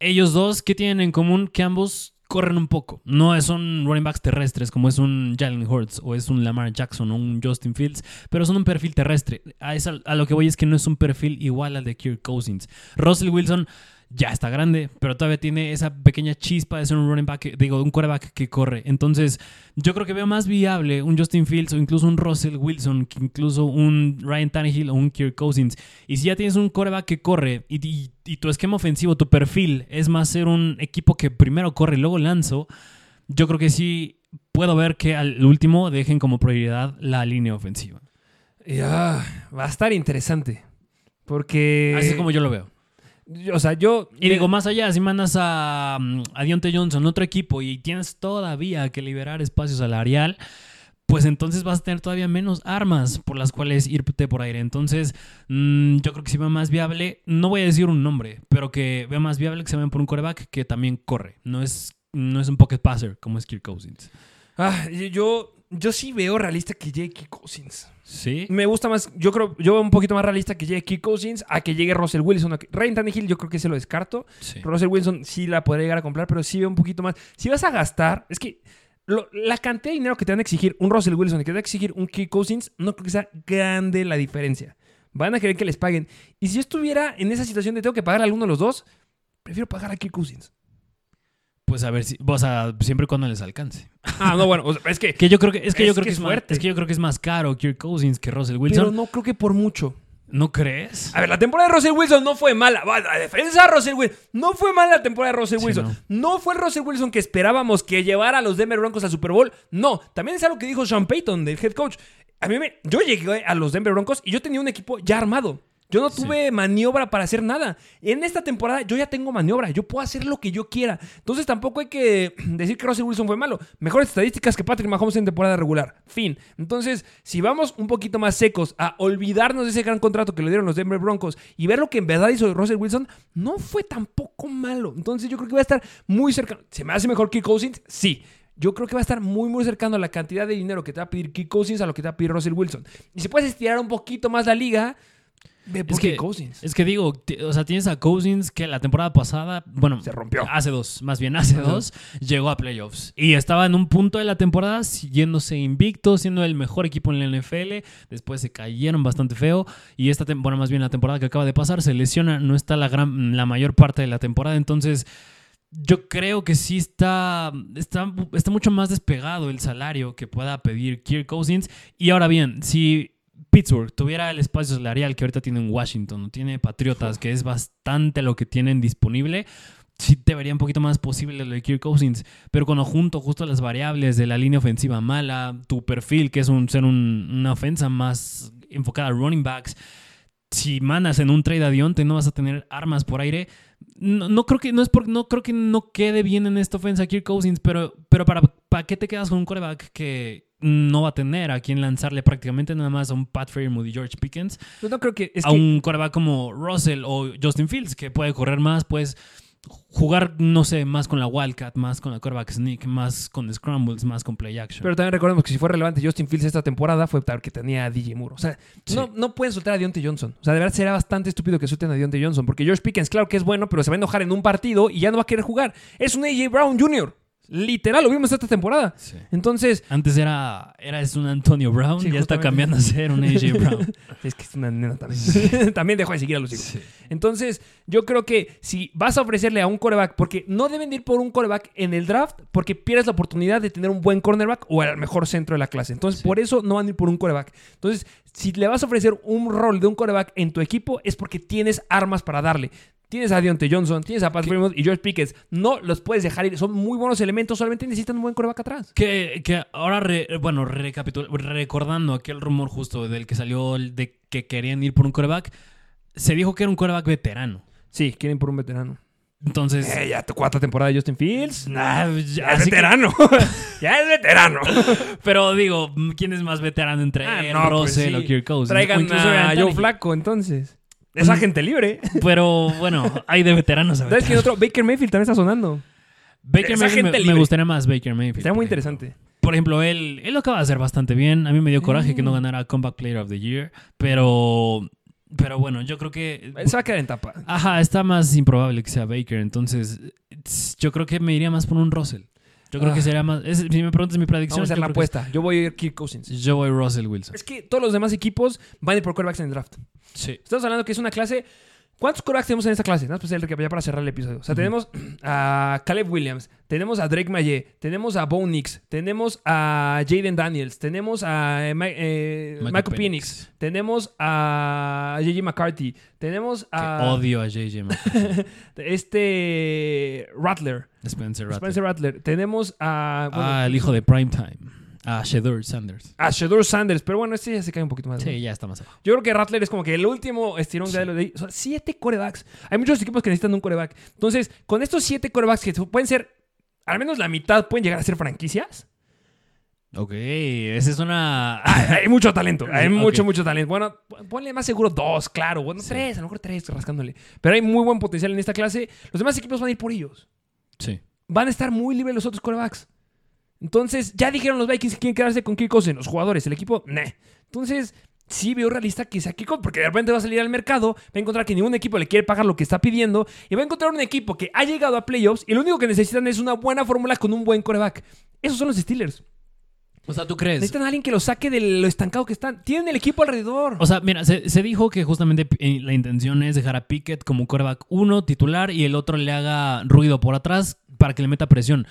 Speaker 5: Ellos dos, ¿qué tienen en común? Que ambos corren un poco. No son running backs terrestres como es un Jalen Hurts o es un Lamar Jackson o un Justin Fields, pero son un perfil terrestre. A, esa- a lo que voy es que no es un perfil igual al de Kirk Cousins. Russell Wilson ya está grande, pero todavía tiene esa pequeña chispa de ser un running back, digo, un quarterback que corre. Entonces, yo creo que veo más viable un Justin Fields o incluso un Russell Wilson que incluso un Ryan Tannehill o un Kirk Cousins. Y si ya tienes un quarterback que corre y, y- y tu esquema ofensivo, tu perfil es más ser un equipo que primero corre y luego lanzo, yo creo que sí puedo ver que al último dejen como prioridad la línea ofensiva.
Speaker 4: Ya, va a estar interesante. Porque.
Speaker 5: Así es como yo lo veo.
Speaker 4: O sea, yo.
Speaker 5: Y digo, más allá, si mandas a, mm, a Deontay Johnson, otro equipo, y tienes todavía que liberar espacio salarial, pues entonces vas a tener todavía menos armas por las cuales irte por aire. Entonces, mm, yo creo que si veo más viable, no voy a decir un nombre, pero que veo más viable que se vayan por un coreback que también corre. No es, no es un pocket passer como es Kirk Cousins.
Speaker 4: Ah, yo, yo sí veo realista que llegue Kirk Cousins.
Speaker 5: ¿Sí?
Speaker 4: Me gusta más, yo creo, yo veo un poquito más realista que llegue Kirk Cousins a que llegue Russell Wilson. a que- Ryan Tannehill yo creo que se lo descarto.
Speaker 5: Sí.
Speaker 4: Russell Wilson sí la podría llegar a comprar, pero sí veo un poquito más. Si vas a gastar, es que lo- la cantidad de dinero que te van a exigir un Russell Wilson y que te va a exigir un Kirk Cousins, no creo que sea grande la diferencia. Van a querer que les paguen. Y si yo estuviera en esa situación de tengo que pagar a alguno de los dos, prefiero pagar a Kirk Cousins.
Speaker 5: Pues a ver si, o sea, siempre y cuando les alcance.
Speaker 4: Ah, no, bueno, o sea, es que.
Speaker 5: Que yo creo que es que yo
Speaker 4: Es
Speaker 5: creo
Speaker 4: que
Speaker 5: que
Speaker 4: es
Speaker 5: es, más,
Speaker 4: fuerte.
Speaker 5: es que yo creo que es más caro Kirk Cousins que Russell Wilson.
Speaker 4: Pero no creo que por mucho.
Speaker 5: ¿No crees?
Speaker 4: A ver, la temporada de Russell Wilson no fue mala. La defensa de Russell Wilson. No fue mala la temporada de Russell
Speaker 5: Sí,
Speaker 4: Wilson. no. fue el Russell Wilson que esperábamos que llevara a los Denver Broncos al Super Bowl. No. También es algo que dijo Sean Payton, del head coach. A mí me, yo llegué a los Denver Broncos y yo tenía un equipo ya armado. Yo no tuve maniobra para hacer nada. En esta temporada yo ya tengo maniobra. Yo puedo hacer lo que yo quiera. Entonces tampoco hay que decir que Russell Wilson fue malo. Mejores estadísticas que Patrick Mahomes en temporada regular. Fin. Entonces, si vamos un poquito más secos a olvidarnos de ese gran contrato que le dieron los Denver Broncos y ver lo que en verdad hizo Russell Wilson, no fue tampoco malo. Entonces yo creo que va a estar muy cercano. ¿Se me hace mejor Kirk Cousins? Sí. Yo creo que va a estar muy, muy cercano a la cantidad de dinero que te va a pedir Kirk Cousins a lo que te va a pedir Russell Wilson. Y si puedes estirar un poquito más la liga, ve por
Speaker 5: Es que,
Speaker 4: Cousins.
Speaker 5: es que digo, o sea, tienes a Cousins que la temporada pasada, bueno,
Speaker 4: Se rompió.
Speaker 5: Hace dos, más bien hace dos, llegó a playoffs. Y estaba en un punto de la temporada yéndose invicto, siendo el mejor equipo en la NFL. Después se cayeron bastante feo. Y esta temporada, bueno, más bien la temporada que acaba de pasar, se lesiona, no está la, gran, la mayor parte de la temporada. Entonces, yo creo que sí está, está, está mucho más despegado el salario que pueda pedir Kirk Cousins. Y ahora bien, si Pittsburgh tuviera el espacio salarial que ahorita tiene en Washington, tiene Patriotas, que es bastante lo que tienen disponible, sí te vería un poquito más posible lo de Kirk Cousins. Pero cuando junto justo las variables de la línea ofensiva mala, tu perfil, que es un, ser un- una ofensa más enfocada a running backs, si mandas en un trade a Dionte no vas a tener armas por aire. No, no creo que no es por, no creo que no quede bien en esta ofensa Kirk Cousins, pero, pero para, ¿para qué te quedas con un quarterback que no va a tener a quien lanzarle prácticamente nada más a un Pat Fairmouth y George Pickens?
Speaker 4: Yo no creo que. Es
Speaker 5: a
Speaker 4: que
Speaker 5: un quarterback como Russell o Justin Fields, que puede correr más, puedes jugar, no sé, más con la Wildcat, más con la quarterback sneak, más con scrambles, más con play action.
Speaker 4: Pero también recordemos que si fue relevante Justin Fields esta temporada fue porque tenía a DJ Moore. O sea,
Speaker 5: Sí.
Speaker 4: no, no pueden soltar a Deontay Johnson. O sea, de verdad será bastante estúpido que suelten a Deontay Johnson. Porque George Pickens, claro que es bueno, pero se va a enojar en un partido y ya no va a querer jugar. Es un AJ Brown Jr. Literal, lo vimos esta temporada.
Speaker 5: Sí.
Speaker 4: Entonces,
Speaker 5: Antes era, era es un Antonio Brown,
Speaker 4: Sí,
Speaker 5: ya está cambiando a ser un AJ Brown.
Speaker 4: es que es una nena también. también dejó de seguir a los hijos. Entonces, yo creo que si vas a ofrecerle a un coreback, porque no deben de ir por un coreback en el draft, porque pierdes la oportunidad de tener un buen cornerback o al mejor centro de la clase. Entonces, por eso no van a ir por un coreback. Entonces, si le vas a ofrecer un rol de un coreback en tu equipo, es porque tienes armas para darle. Tienes a Deontay Johnson, tienes a Pat Fremont y George Pickens. No los puedes dejar ir. Son muy buenos elementos, solamente necesitan un buen coreback atrás.
Speaker 5: Que, que ahora, re- bueno, recordando aquel rumor justo del que salió de que querían ir por un quarterback, se dijo que era un quarterback veterano.
Speaker 4: Sí, quieren por un veterano.
Speaker 5: Entonces,
Speaker 4: Eh, ya tu cuarta temporada de Justin Fields.
Speaker 5: nah,
Speaker 4: Ya es
Speaker 5: que-
Speaker 4: veterano. ya es veterano.
Speaker 5: pero digo, ¿quién es más veterano entre
Speaker 4: Ah,
Speaker 5: él,
Speaker 4: no, pues
Speaker 5: Russell
Speaker 4: sí.
Speaker 5: o Kirk Cousins?
Speaker 4: Traigan a Joe. Flaco, entonces. Es agente libre.
Speaker 5: Pero bueno, hay de veteranos a
Speaker 4: ¿Sabes quién
Speaker 5: veteranos.
Speaker 4: otro? Baker Mayfield también está sonando.
Speaker 5: Baker
Speaker 4: Es
Speaker 5: Mayfield
Speaker 4: agente
Speaker 5: me, me
Speaker 4: libre.
Speaker 5: gustaría más Baker Mayfield.
Speaker 4: Está muy
Speaker 5: por ejemplo.
Speaker 4: interesante.
Speaker 5: Por ejemplo, él, él lo acaba de hacer bastante bien. A mí me dio coraje que no
Speaker 4: Mm.
Speaker 5: ganara Comeback Player of the Year. Pero, pero bueno, yo creo que...
Speaker 4: Se va a quedar en tapa.
Speaker 5: Ajá, está más improbable que sea Baker. Entonces, yo creo que me iría más por un Russell. Yo creo
Speaker 4: Ah.
Speaker 5: que sería más... es- si me preguntas mi predicción...
Speaker 4: Vamos a hacer la apuesta. Yo voy a ir Kirk Cousins.
Speaker 5: Yo voy Russell Wilson.
Speaker 4: Es que todos los demás equipos van a ir por quarterbacks en el draft.
Speaker 5: Sí.
Speaker 4: Estamos hablando que es una clase. ¿Cuántos quarterbacks tenemos en esta clase? Nada más para hacer- ya para cerrar el episodio. O sea, tenemos a Caleb Williams, tenemos a Drake Maye, tenemos a Bo Nix, tenemos a Jaden Daniels, tenemos a eh, eh,
Speaker 5: Michael Penix.
Speaker 4: Tenemos a J.J. McCarthy, tenemos
Speaker 5: Que
Speaker 4: a
Speaker 5: odio a JJ McCarthy.
Speaker 4: este Rattler,
Speaker 5: Spencer Rattler.
Speaker 4: Spencer Rattler, tenemos a, bueno,
Speaker 5: ah, el hijo de Primetime. Ah, Shadur Sanders.
Speaker 4: a Shedeur Sanders, pero bueno, este ya se cae un poquito más. ¿no?
Speaker 5: Sí, ya está más abajo.
Speaker 4: Yo creo que Rattler es como que el último estirón de lo de ahí. O sea, siete corebacks. Hay muchos equipos que necesitan un coreback. Entonces, con estos siete corebacks que pueden ser, al menos la mitad, pueden llegar a ser franquicias.
Speaker 5: Ok, esa es una...
Speaker 4: Hay, hay mucho talento. Hay mucho, mucho talento. Bueno, ponle más seguro dos, claro. Bueno,
Speaker 5: Sí.
Speaker 4: tres, a lo mejor tres, rascándole. Pero hay muy buen potencial en esta clase. Los demás equipos van a ir por ellos.
Speaker 5: Sí.
Speaker 4: Van a estar muy libres los otros corebacks. Entonces, ya dijeron los Vikings que quieren quedarse con Kirk Cousins. Los jugadores, el equipo, nah. Entonces, sí veo realista que sea Kirk Cousins, porque de repente va a salir al mercado, va a encontrar que ningún equipo le quiere pagar lo que está pidiendo, y va a encontrar un equipo que ha llegado a playoffs y lo único que necesitan es una buena fórmula con un buen coreback. Esos son los Steelers.
Speaker 5: O sea, ¿tú crees?
Speaker 4: Necesitan a alguien que los saque de lo estancado que están. Tienen el equipo alrededor.
Speaker 5: O sea, mira, se, se dijo que justamente eh, la intención es dejar a Pickett como quarterback uno titular y el otro le haga ruido por atrás para que le meta presión.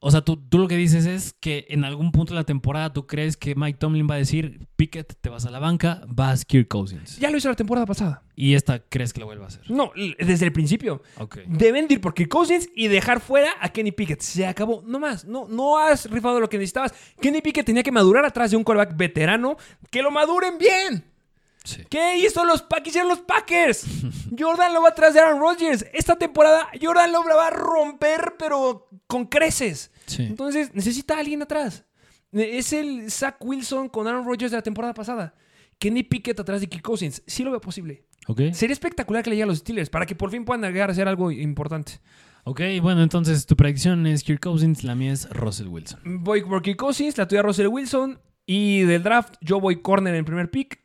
Speaker 5: O sea, tú, tú lo que dices es que en algún punto de la temporada tú crees que Mike Tomlin va a decir, Pickett, te vas a la banca, vas Kirk Cousins.
Speaker 4: ya lo hizo la temporada pasada.
Speaker 5: Y esta crees que lo vuelva a hacer.
Speaker 4: No, desde el principio.
Speaker 5: Ok.
Speaker 4: Deben de ir por Kirk Cousins y dejar fuera a Kenny Pickett. Se acabó. No más. No, no has rifado lo que necesitabas. Kenny Pickett tenía que madurar atrás de un quarterback veterano. Que lo maduren bien.
Speaker 5: Sí.
Speaker 4: ¿Qué hizo los? Hicieron los Packers. Jordan lo va atrás de Aaron Rodgers. Esta temporada Jordan lo va a romper, pero con creces.
Speaker 5: Sí.
Speaker 4: Entonces necesita a alguien atrás. Es el Zach Wilson con Aaron Rodgers de la temporada pasada. Kenny Pickett atrás de Kirk Cousins. Sí lo veo posible.
Speaker 5: Ok.
Speaker 4: Sería espectacular que le llegue a los Steelers para que por fin puedan llegar a hacer algo importante.
Speaker 5: Ok, bueno, entonces tu predicción es Kirk Cousins, la mía es Russell Wilson.
Speaker 4: Voy por Kirk Cousins, la tuya Russell Wilson. Y del draft, yo voy corner en el primer pick.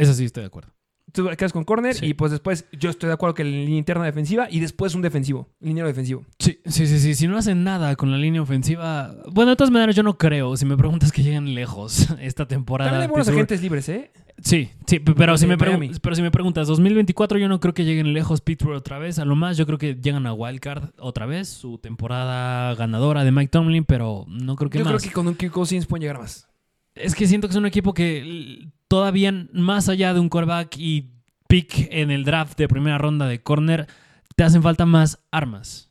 Speaker 5: Eso sí, estoy de acuerdo.
Speaker 4: Tú quedas con corner.
Speaker 5: Sí.
Speaker 4: Y pues después, yo estoy de acuerdo que la línea interna defensiva. Y después un defensivo, liniero defensivo.
Speaker 5: Sí, sí, sí, sí. Si no hacen nada con la línea ofensiva. Bueno, de todas maneras, yo no creo. Si me preguntas que lleguen lejos esta temporada.
Speaker 4: También hay buenos agentes libres, ¿eh?
Speaker 5: Sí, sí, pero si, me pero si me preguntas, 2024 yo no creo que lleguen lejos Pittsburgh otra vez. A lo más yo creo que llegan a Wildcard otra vez. Su temporada ganadora de Mike Tomlin, pero no creo que
Speaker 4: Yo
Speaker 5: más.
Speaker 4: creo que con un Kirk Cousins pueden llegar más.
Speaker 5: Es que siento que es un equipo que todavía más allá de un quarterback y pick en el draft de primera ronda de corner, te hacen falta más armas.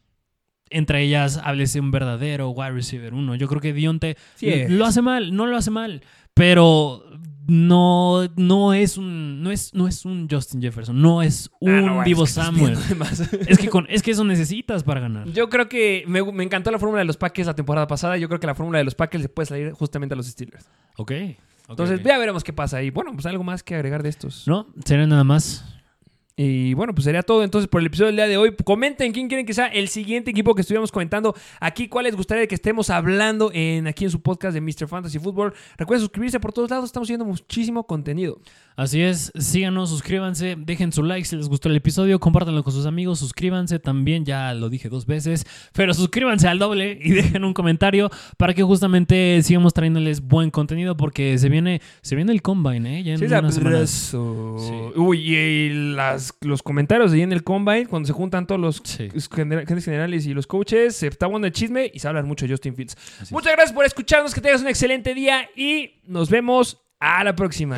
Speaker 5: Entre ellas, háblese un verdadero wide receiver uno. Yo creo que Dionte
Speaker 4: Sí
Speaker 5: lo hace mal, no lo hace mal, pero no, no es un no es, no es un Justin Jefferson, no es un
Speaker 4: Ah, no, bueno,
Speaker 5: Divo
Speaker 4: es que estás
Speaker 5: Samuel. Es que, con, es que eso necesitas para ganar.
Speaker 4: Yo creo que me, me encantó la fórmula de los Packers la temporada pasada. Yo creo que la fórmula de los Packers le puede salir justamente a los Steelers.
Speaker 5: Ok. ok,
Speaker 4: Entonces, ya veremos qué pasa. Y bueno, pues algo más que agregar de estos.
Speaker 5: No, sería nada más.
Speaker 4: Y bueno, pues sería todo entonces por el episodio del día de hoy. Comenten quién quieren que sea el siguiente equipo que estuviéramos comentando aquí, cuál les gustaría que estemos hablando en aquí en su podcast de Mr. Fantasy Football. Recuerden suscribirse por todos lados, estamos subiendo muchísimo contenido.
Speaker 5: Así es, síganos, suscríbanse, dejen su like si les gustó el episodio, compártanlo con sus amigos, suscríbanse también, ya lo dije dos veces, pero suscríbanse al doble y dejen un comentario para que justamente sigamos trayéndoles buen contenido porque se viene, se viene el combine, ¿eh? Ya en
Speaker 4: Sí,
Speaker 5: unas semanas. Sí.
Speaker 4: Uy, y las, los comentarios ahí en el Combine, cuando se juntan todos los
Speaker 5: Sí.
Speaker 4: gener- generales y los coaches, se está bueno el chisme y se habla mucho de Justin Fields.
Speaker 5: Así
Speaker 4: Muchas gracias por escucharnos, que tengas un excelente día y nos vemos a la próxima.